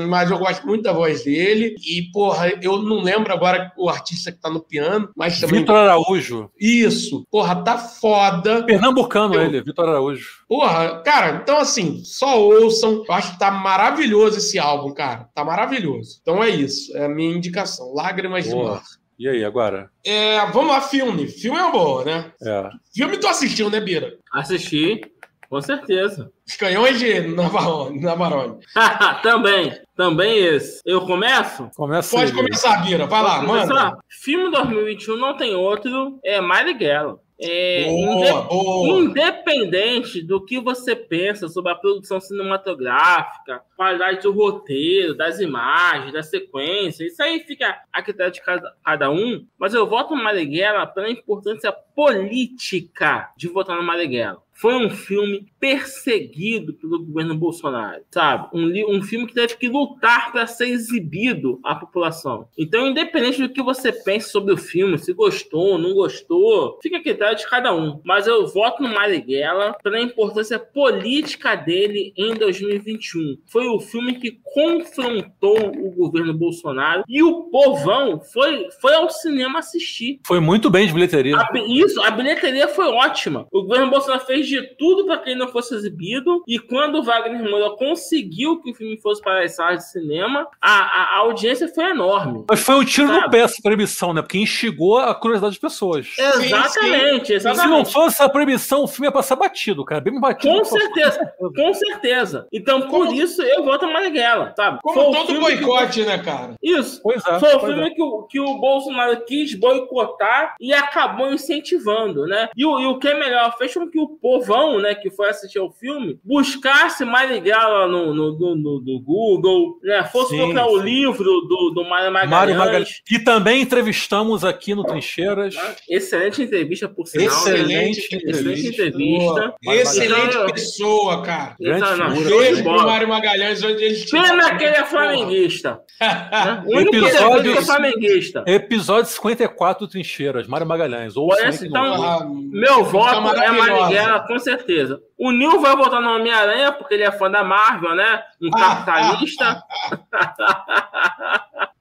mas eu gosto muito da voz dele. E, porra, eu não lembro agora o artista que tá no piano, mas também. Vitor Araújo. Isso, porra, tá foda. Pernambucano Eu- ele, Vitor Araújo. Porra, cara, então assim, só ouçam. Eu acho que tá maravilhoso esse álbum, cara. Tá maravilhoso. Então é isso, é a minha indicação. Lágrimas do Boa. Mar. E aí, agora? É, vamos lá, filme. Filme é uma boa, né? É. Filme tu assistiu, né, Bira? Assisti, com certeza. Os Canhões de Navarone. Navarone. também, também esse. Eu começo? Começa Pode aí. começar, Bira. Vai lá, mano. Filme 2021 não tem outro, é Marighella. É, inde- Boa, boa. Independente do que você pensa sobre a produção cinematográfica, qualidade do roteiro, das imagens, da sequência, isso aí fica a critério de cada, cada um. Mas eu voto no Marighella pela importância política de votar no Marighella. Foi um filme perseguido pelo governo Bolsonaro, sabe? Um, um filme que teve que lutar para ser exibido à população. Então, independente do que você pense sobre o filme, se gostou ou não gostou, fica a critério de cada um. Mas eu voto no Marighella pela importância política dele em 2021. Foi o filme que confrontou o governo Bolsonaro e o povão foi, foi ao cinema assistir. Foi muito bem de bilheteria. A isso, a bilheteria foi ótima. O governo Bolsonaro fez fez de tudo para que ele não fosse exibido. E quando o Wagner Moura conseguiu que o filme fosse para as salas de cinema, a, a, a audiência foi enorme. Mas foi um tiro sabe? no pé essa proibição, né? Porque instigou a curiosidade das pessoas. Exatamente, sim, sim. exatamente. Se não fosse a proibição, o filme ia passar batido, cara. Bem batido. Com certeza, com certeza. Então, por Como... isso, eu voto a Marighella, sabe? Como foi todo boicote, que... né, cara? Isso. Pois é, foi o filme é. que, o, que o Bolsonaro quis boicotar e acabou incentivando, né? E o, e o que é melhor, fez com que o povão, né, que foi assistir ao filme, buscasse Marighella no, no, no, no, no Google, né? Fosse sim, procurar sim. o livro do, do Mário Magalhães. Mário Magalhães. E também entrevistamos aqui no Trincheiras. Excelente entrevista, por sinal. Excelente, excelente entrevista. Excelente então, pessoa, cara. Grande Beijo pro Mário Magalhães, onde ele Pena que ele é flamenguista. né? O único episódio, que é flamenguista. Episódio 54 do Trincheiras, Mário Magalhães. Ou então, ah, meu voto é Marighella, com certeza. O Nil vai votar no Homem-Aranha, porque ele é fã da Marvel, né? Um capitalista.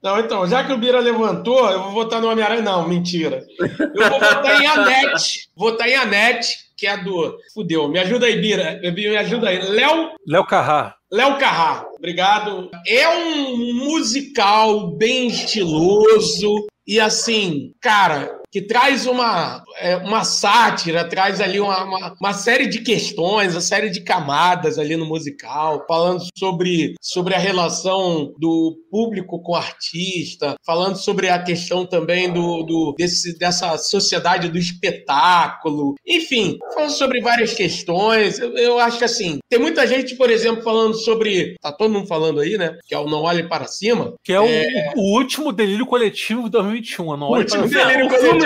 Não, então, já que o Bira levantou, eu vou votar no Homem-Aranha. Não, mentira. Eu vou votar em Anete. Votar em Anete, que é do. Fudeu. Me ajuda aí, Bira. Me ajuda aí. Léo. Léo Carrá. Léo Carrá, obrigado. É um musical bem estiloso. E assim, cara, que traz uma, é, uma sátira, traz ali uma, uma, uma, série de questões, uma série de camadas ali no musical, falando sobre, sobre a relação do público com o artista, falando sobre a questão também do, do desse, dessa sociedade do espetáculo, enfim, falando sobre várias questões. Eu, eu acho que assim, tem muita gente, por exemplo, falando sobre. Tá todo mundo falando aí, né? Que é o Não Olhe Para Cima. Que é, é... O, o, último delírio coletivo de 2021. Não Olhe Para Cima.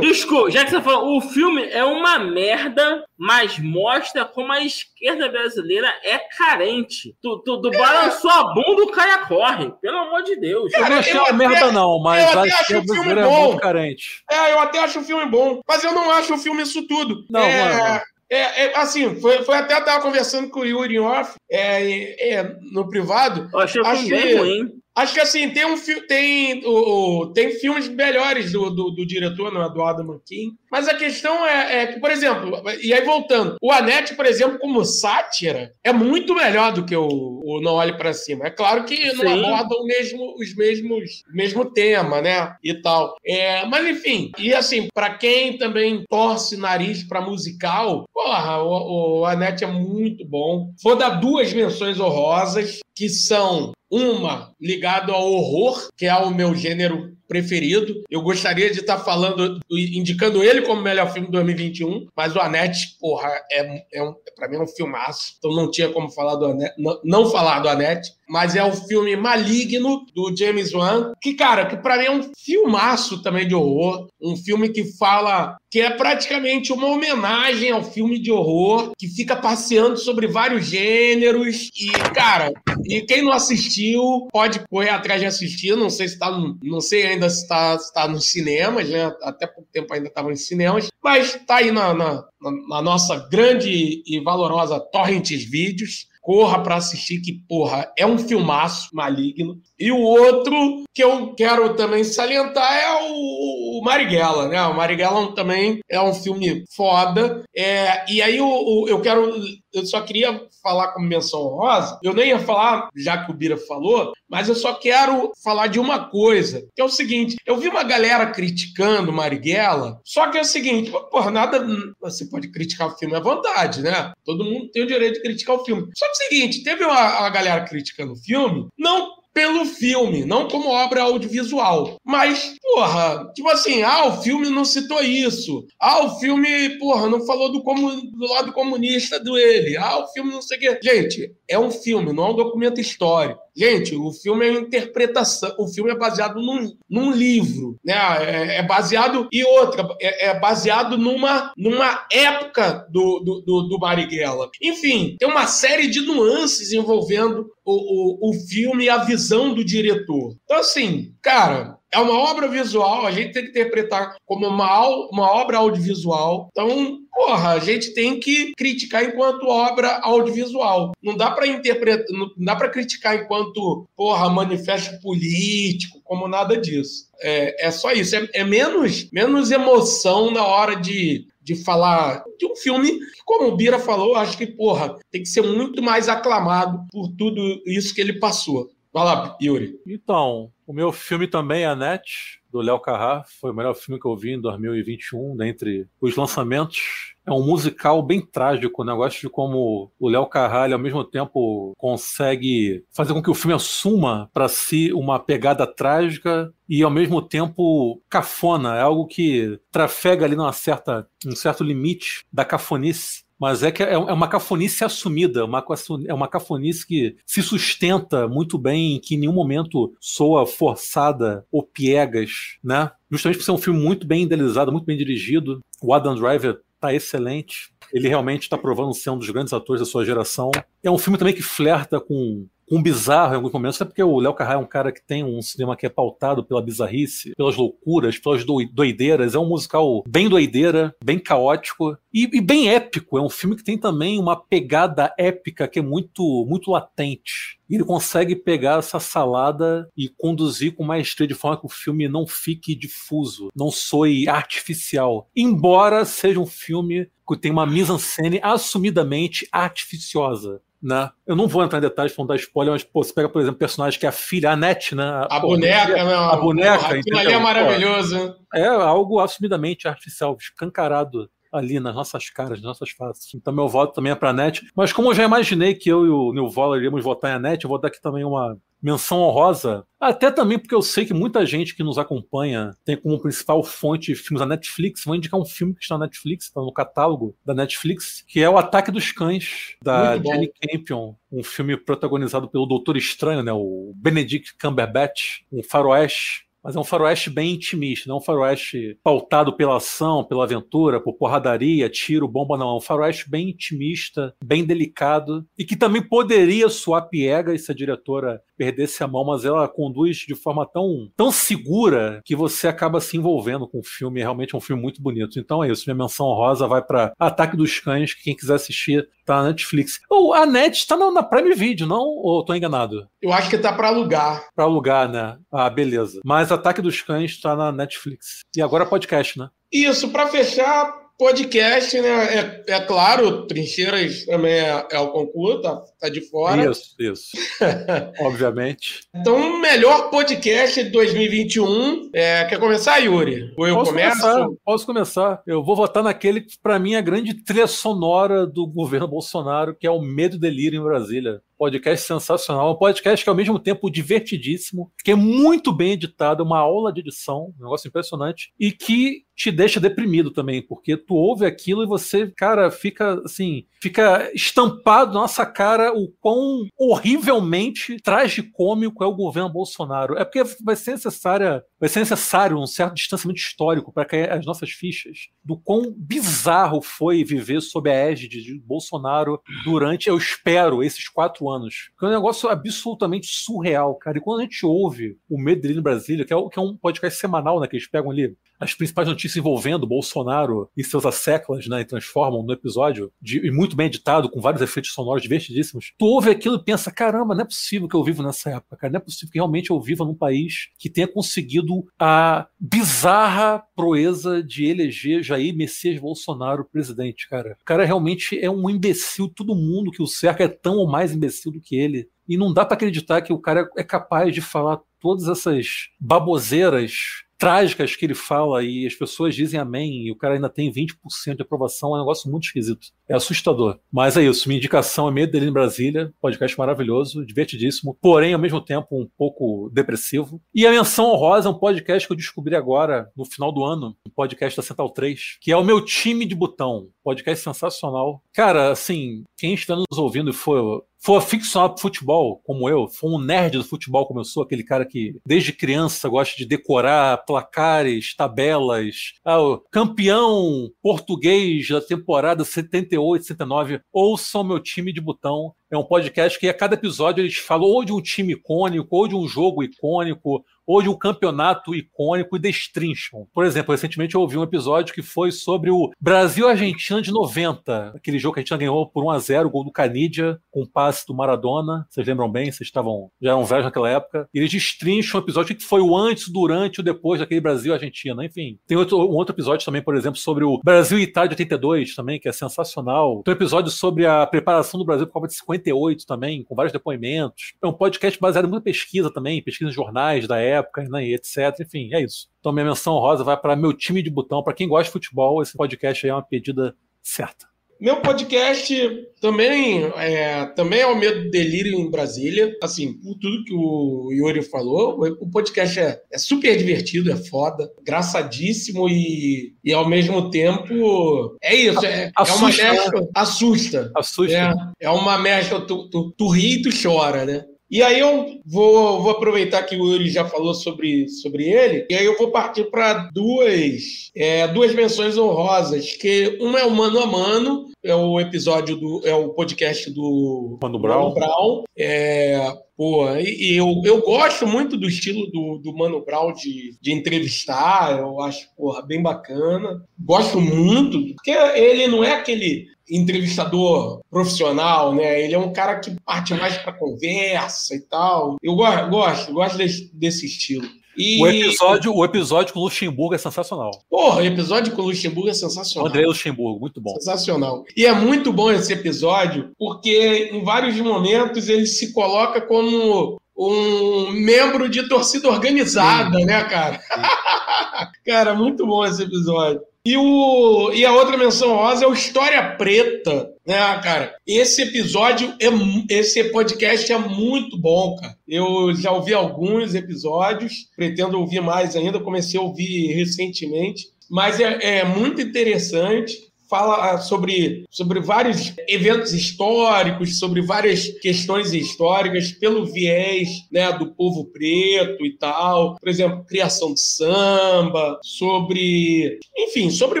Desculpa, já que você falou, o filme é uma merda, mas mostra como a esquerda brasileira é carente. Tu, tu, tu é. balançou a bunda, o cara corre. Pelo amor de Deus. eu não achei uma merda, não, mas a esquerda brasileira é muito carente. É, eu até acho o filme bom, mas eu não acho o filme isso tudo. Não, é... mano. É, é, assim, foi, foi até eu tava conversando com o Yuri off é, é, no privado. Eu achei o filme bem ruim. Acho que assim, tem um tem, o, tem filmes melhores do, do, do diretor, não é do Adam McKean. Mas a questão é, é, que, por exemplo, e aí voltando, o Anete, por exemplo, como sátira, é muito melhor do que o, o Não Olhe para Cima. É claro que não Sim. abordam mesmo, os mesmos mesmo tema, né? E tal. É, mas enfim, e assim, para quem também torce nariz para musical, porra, o, o Anete é muito bom. Vou dar duas menções honrosas, que são uma ligada ao horror, que é o meu gênero preferido. Eu gostaria de estar falando, indicando ele como melhor filme de 2021, mas o Anete, porra, é, é um, pra mim é um filmaço. Então não tinha como falar do Anete, não, não falar do Anete mas é o filme Maligno, do James Wan, que, cara, que pra mim é um filmaço também de horror, um filme que fala que é praticamente uma homenagem ao filme de horror, que fica passeando sobre vários gêneros, e, cara, e quem não assistiu, pode correr atrás de assistir, não sei se tá, não sei ainda se tá, se tá nos cinemas, né, até pouco tempo ainda tava nos cinemas, mas tá aí na, na, na nossa grande e valorosa Torrents Vídeos, corra para assistir, que, porra, é um filmaço maligno. E o outro que eu quero também salientar é o, Marighella, né? O Marighella também é um filme foda. É, e aí eu, eu quero. Eu só queria falar como menção rosa. Eu nem ia falar, já que o Bira falou, mas eu só quero falar de uma coisa, que é o seguinte: eu vi uma galera criticando Marighella, só que é o seguinte, porra, nada. Você pode criticar o filme à vontade, né? Todo mundo tem o direito de criticar o filme. Só que é o seguinte: teve uma, uma galera criticando o filme, não pelo filme, não como obra audiovisual. Mas, porra, tipo assim, ah, o filme não citou isso. Ah, o filme, porra, não falou do, comu do lado comunista dele. Ah, o filme não sei o quê. Gente, é um filme, não é um documento histórico. Gente, o filme é interpretação, o filme é baseado num, num livro, né? É, é baseado e outra, é, é, baseado numa, numa época do, do, do, do Marighella. Enfim, tem uma série de nuances envolvendo o, o, o filme e a visão do diretor. Então, assim, cara, é uma obra visual, a gente tem que interpretar como uma, uma obra audiovisual. Então, porra, a gente tem que criticar enquanto obra audiovisual. Não dá para interpretar, não dá para criticar enquanto, porra, manifesto político, como nada disso. É, é só isso. É, é menos, menos emoção na hora de, de falar de um filme como o Bira falou, acho que, porra, tem que ser muito mais aclamado por tudo isso que ele passou. Vai lá, Yuri. Então, o meu filme também é a Net, do Léo Carrá. Foi o melhor filme que eu vi em 2021, dentre os lançamentos. É um musical bem trágico, o negócio de como o Léo Carrá, ao mesmo tempo, consegue fazer com que o filme assuma para si uma pegada trágica e, ao mesmo tempo, cafona. É algo que trafega ali numa certa, um certo limite da cafonice mas é que é, é uma cafonice assumida, uma, é uma cafonice que se sustenta muito bem, que em nenhum momento soa forçada ou piegas, né? Justamente por ser um filme muito bem idealizado, muito bem dirigido. O Adam Driver tá excelente. Ele realmente está provando ser um dos grandes atores da sua geração. É um filme também que flerta com com bizarro em alguns momentos, até porque o Léo Carrá é um cara que tem um cinema que é pautado pela bizarrice, pelas loucuras, pelas doideiras. É um musical bem doideira, bem caótico e, e, bem épico. É um filme que tem também uma pegada épica que é muito, muito latente. E ele consegue pegar essa salada e conduzir com maestria de forma que o filme não fique difuso, não soe artificial. Embora seja um filme que tem uma mise-en-scène assumidamente artificiosa né? Eu não vou entrar em detalhes para não dar spoiler, mas pô, você pega, por exemplo, o personagem que é a filha, a Net, né? A, a pô, boneca? A boneca. Porra, aquilo ali é maravilhoso. é algo assumidamente artificial, escancarado ali nas nossas caras, nas nossas faces. Então meu voto também é para a NET. Mas como eu já imaginei que eu e o New Voller iríamos votar em a NET, eu vou dar aqui também uma menção honrosa. Até também porque eu sei que muita gente que nos acompanha tem como principal fonte de filmes a Netflix. Vou indicar um filme que está na Netflix, está no catálogo da Netflix, que é O Ataque dos Cães, da Jenny Campion. Um filme protagonizado pelo Doutor Estranho, né? O Benedict Cumberbatch, um faroeste mas é um faroeste bem intimista, não é um faroeste pautado pela ação, pela aventura, por porradaria, tiro, bomba, não. É um faroeste bem intimista, bem delicado, e que também poderia soar piega se a diretora perdesse a mão, mas ela conduz de forma tão, tão segura que você acaba se envolvendo com o filme. É realmente um filme muito bonito. Então é isso. Minha menção rosa vai para Ataque dos Cães, que quem quiser assistir tá na Netflix. Ou a Net está na, Prime Video, não? Ou tô enganado? Eu acho que tá para alugar. Para alugar, né? Ah, beleza. Mas Ataque dos Cães está na Netflix. E agora podcast, né? Isso, para fechar, podcast, né? É, é claro, Trincheiras também é, é o concurso, tá, tá de fora. Isso, isso. Obviamente. Então, melhor podcast de 2021. É, quer começar, Yuri? Ou eu posso começo? Começar, posso começar. Eu vou votar naquele que, para mim, é a grande trilha sonora do governo Bolsonaro, que é o Medo e Delírio em Brasília podcast sensacional, um podcast que é ao mesmo tempo divertidíssimo, que é muito bem editado, uma aula de edição, um negócio impressionante, e que te deixa deprimido também, porque tu ouve aquilo e você, cara, fica assim, fica estampado na nossa cara o quão horrivelmente tragicômico é o governo Bolsonaro. É porque vai ser necessária, vai ser necessário um certo distanciamento histórico para cair as nossas fichas do quão bizarro foi viver sob a égide de Bolsonaro durante, eu espero, esses quatro anos. é um negócio absolutamente surreal, cara. E quando a gente ouve o Brasília, que é, que é um podcast semanal, né, que eles pegam ali as principais notícias envolvendo Bolsonaro e seus asseclas, né, e transformam no episódio, de, e muito bem editado, com vários efeitos sonoros divertidíssimos, tu ouve aquilo e pensa, caramba, não é possível que eu vivo nessa época, cara, não é possível que realmente eu viva num país que tenha conseguido a bizarra proeza de eleger Jair Messias Bolsonaro presidente, cara. O cara realmente é um imbecil, todo mundo que o cerca é tão ou mais imbecil do que ele. E não dá para acreditar que o cara é capaz de falar todas essas baboseiras trágicas que ele fala e as pessoas dizem amém e o cara ainda tem 20% de aprovação, é um negócio muito esquisito. É assustador. Mas é isso, minha indicação é Medo dele em Brasília, podcast maravilhoso, divertidíssimo, porém ao mesmo tempo um pouco depressivo. E a Menção Honrosa é um podcast que eu descobri agora, no final do ano, um podcast da Central 3, que é o meu time de botão. Podcast sensacional. Cara, assim, quem estiver nos ouvindo e for for aficionado por futebol, como eu, for um nerd do futebol, como eu sou, aquele cara que desde criança gosta de decorar placares, tabelas, ah, campeão português da temporada 78, 79, ouçam meu time de botão. É um podcast que a cada episódio eles falam ou de um time icônico, ou de um jogo icônico, ou de um campeonato icônico e destrincham. Por exemplo, recentemente eu ouvi um episódio que foi sobre o Brasil-Argentina de 90, aquele jogo que a Argentina ganhou por 1 a 0 gol do Canidia, com o passe do Maradona. Vocês lembram bem? Vocês estavam já eram velhos naquela época. E eles destrincham um episódio que foi o antes, o durante e o depois daquele Brasil-Argentina. Enfim, tem outro, um outro episódio também, por exemplo, sobre o Brasil e Itália de 82 também, que é sensacional. Tem um episódio sobre a preparação do Brasil para a Copa de 58 também, com vários depoimentos. É um podcast baseado em muita pesquisa também, pesquisa em jornais da época, né, e etc. Enfim, é isso. Então minha menção rosa vai para meu time de botão. Para quem gosta de futebol, esse podcast é uma pedida certa. Meu podcast também é, também é o Medo Delírio em Brasília. Assim, por tudo que o Yuri falou, o podcast é, é super divertido, é foda, engraçadíssimo e, e ao mesmo tempo é isso, é, é uma mescla. Assusta. Assusta. É, é uma mescla, tu, tu, tu ri e tu chora, né? E aí eu vou, vou aproveitar que o Yuri já falou sobre, sobre ele, e aí eu vou partir para duas, é, duas menções honrosas, que uma é o Mano a Mano, é o episódio do. é o podcast do Mano Brown. Mano Brown. É, Pô, e, e eu, eu gosto muito do estilo do, do Mano Brown de, de entrevistar, eu acho, porra, bem bacana. Gosto muito, porque ele não é aquele entrevistador profissional, né? Ele é um cara que parte mais para conversa e tal. Eu gosto, gosto, gosto desse, desse estilo. E... O, episódio, o episódio com o Luxemburgo é sensacional. Porra, o episódio com o Luxemburgo é sensacional. André Luxemburgo, muito bom. Sensacional. E é muito bom esse episódio, porque em vários momentos ele se coloca como um membro de torcida organizada, Sim. né, cara? cara, muito bom esse episódio. E, o, e a outra menção rosa é o História Preta, né, cara? Esse episódio, é, esse podcast é muito bom, cara. Eu já ouvi alguns episódios, pretendo ouvir mais ainda, comecei a ouvir recentemente, mas é, é muito interessante fala ah, sobre, sobre vários eventos históricos, sobre várias questões históricas pelo viés né, do povo preto e tal. Por exemplo, criação de samba, sobre. Enfim, sobre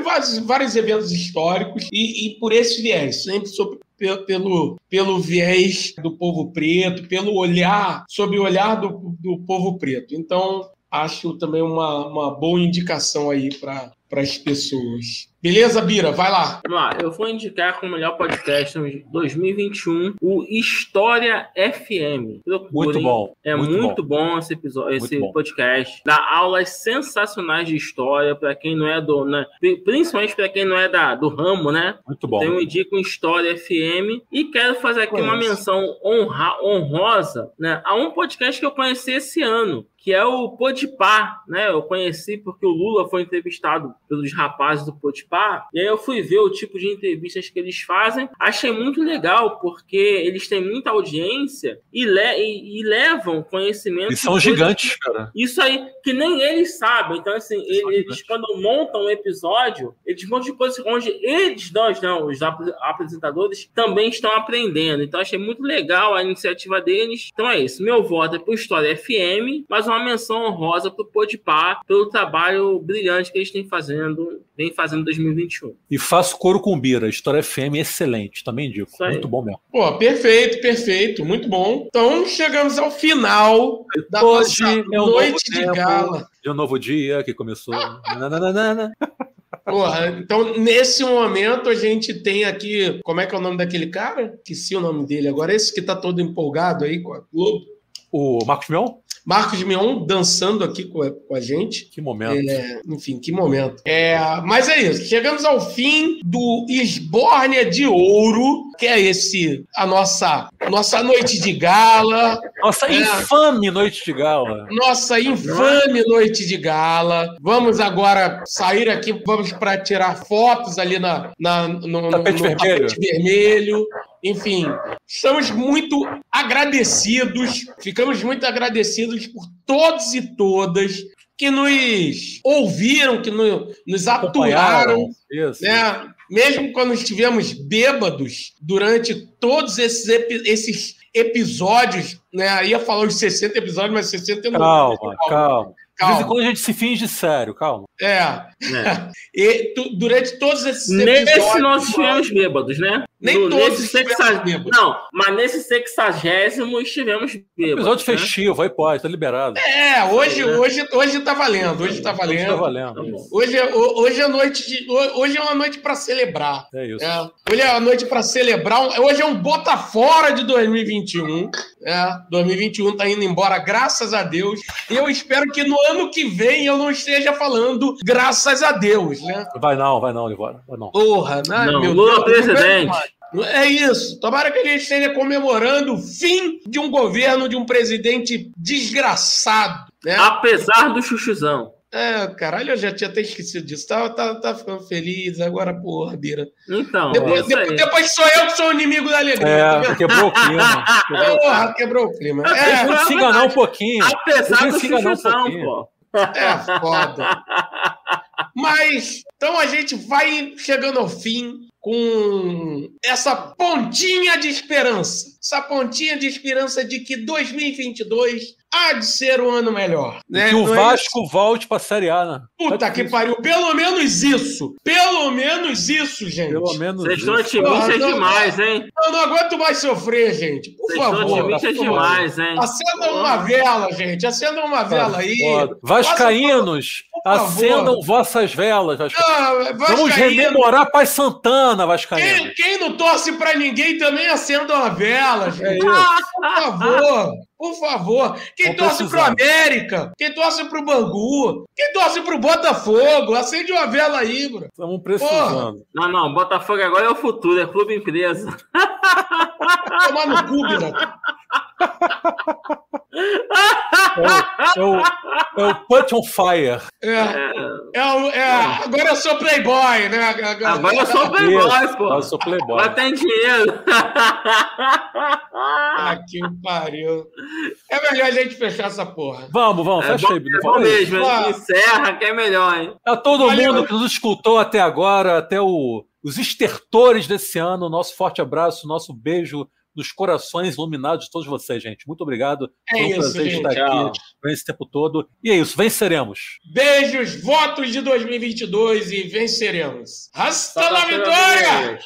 vários, vários eventos históricos e, e por esse viés, sempre sobre pelo, pelo viés do povo preto, pelo olhar, sob o olhar do, do povo preto. Então, acho também uma, uma boa indicação aí para as pessoas. Beleza, Bira? Vai lá. Vamos lá. Eu vou indicar como melhor podcast de 2021 o História FM. Procurem. Muito bom. É muito, muito bom. bom. esse episódio, esse bom. podcast. Dá aulas sensacionais de história para quem não é do, né? principalmente para quem não é da, do ramo, né? Muito bom. Então eu indico História FM e quero fazer aqui uma menção honra, honrosa, né, a um podcast que eu conheci esse ano, que é o Podpah, né? Eu conheci porque o Lula foi entrevistado pelos rapazes do Podpah participar. E aí eu fui ver o tipo de entrevistas que eles fazem. Achei muito legal, porque eles têm muita audiência e, le e, e levam conhecimento. E são gigantes, cara. Isso aí, que nem eles sabem. Então, assim, eles, eles quando montam um episódio, eles montam de coisas onde eles, nós não, os apresentadores, também estão aprendendo. Então, achei muito legal a iniciativa deles. Então é isso. Meu voto é pro História FM, mas uma menção honrosa pro Podpah pelo trabalho brilhante que eles têm fazendo, vem fazendo 2021. E faço coro com Bira, História FM excelente, também digo. Muito bom mesmo. Pô, perfeito, perfeito, muito bom. Então chegamos ao final da Hoje é um noite de tempo, gala. De um novo dia que começou. Porra, então nesse momento a gente tem aqui, como é que é o nome daquele cara? Que se o nome dele agora, esse que tá todo empolgado aí com a Globo. O Marcos Mion? Marcos Mion dançando aqui com a, com a gente. Que momento. É, enfim, que momento. É, mas é isso. Chegamos ao fim do Esbórnia de Ouro, que é esse a nossa nossa noite de gala. Nossa é, infame noite de gala. Nossa infame noite de gala. Vamos agora sair aqui, vamos para tirar fotos ali na, na no, tapete, no, no vermelho. tapete vermelho. Enfim, estamos muito agradecidos, ficamos muito agradecidos por todos e todas que nos ouviram, que nos, nos aturaram, né? mesmo quando estivemos bêbados durante todos esses, esses episódios, né? ia falar os 60 episódios, mas 60 não. Calma, calma. Calma. De vez em quando a gente se finge sério, calma. É. é. e tu, durante todos esses episódios. Nesse nós estivemos bêbados, né? Nem No- todos. Não, mas nesse sexagésimo estivemos bêbados. Episódio né? festivo, aí pode, tá liberado. É, hoje, É. hoje, hoje tá valendo, hoje tá valendo. valendo. Tá bom. Hoje é, ho- hoje é noite de, ho- hoje é uma noite para celebrar. É isso. É, hoje é a noite para celebrar. Hoje é um bota fora de 2021. É, 2021 tá indo embora, graças a Deus. E eu espero que no ano que vem eu não esteja falando graças a Deus, né? Vai não, vai não, Livora. Vai não. Porra, né? Não, Meu Lula Deus, presidente. É isso. Tomara que a gente esteja comemorando o fim de um governo, de um presidente desgraçado. Né? Apesar do chuchuzão. É, caralho, eu já tinha até esquecido disso. Tá, tá, tá ficando feliz agora, porra, Bira. Então, é Depois, aí. depois, depois sou eu que sou o inimigo da alegria. tá É, vendo? quebrou o clima. Quebrou- Porra, quebrou o clima. É, a gente se enganar um pouquinho. Apesar do se enganar um pouquinho. pô. é foda. Mas, então a gente vai chegando ao fim com essa pontinha de esperança. Essa pontinha de esperança de que 2022 há de ser um ano melhor. Né? Que o Não é Vasco volte pra Série A, né? Puta Tá que pariu. Pelo menos isso. Pelo menos isso, gente. Pelo menos. Vocês estão isso. otimistas Porra, não, demais, hein? Eu não aguento mais sofrer, gente. Por Vocês estão favor. otimistas tá demais, hein? Acenda uma vela, gente. Acenda uma vela aí. Vascaínos, acendam vossas velas. Vascaínos. Ah, Vamos rememorar Pai Santana, Quem, Vascaínos. quem não torce pra ninguém também acenda uma vela, gente. É isso. Por favor, por favor. Quem Vamos torce pro precisar. América, quem torce pro Bangu, quem torce pro Botafogo, acende uma vela aí, bro. Estamos precisando. Não, não, Botafogo agora é o futuro, é clube empresa. Tomar no cu, Bira. É o, é o, é o Put on Fire. É, é, o- é, agora eu sou playboy, né? Agora eu sou playboy, pô. Eu sou playboy. Agora tem dinheiro. Ah, que pariu. É melhor a gente fechar essa porra. Vamos, vamos, É fecha bom, aí. é bom mesmo, encerra que é melhor, hein? A todo Valeu. mundo que nos escutou até agora, até o- os estertores desse ano, nosso forte abraço, nosso beijo nos corações iluminados de todos vocês, gente. Muito obrigado. É Foi um isso, prazer gente. estar Tchau. aqui esse tempo todo. E é isso, venceremos. Beijos, votos de 2022 e venceremos. Hasta Só la vitória!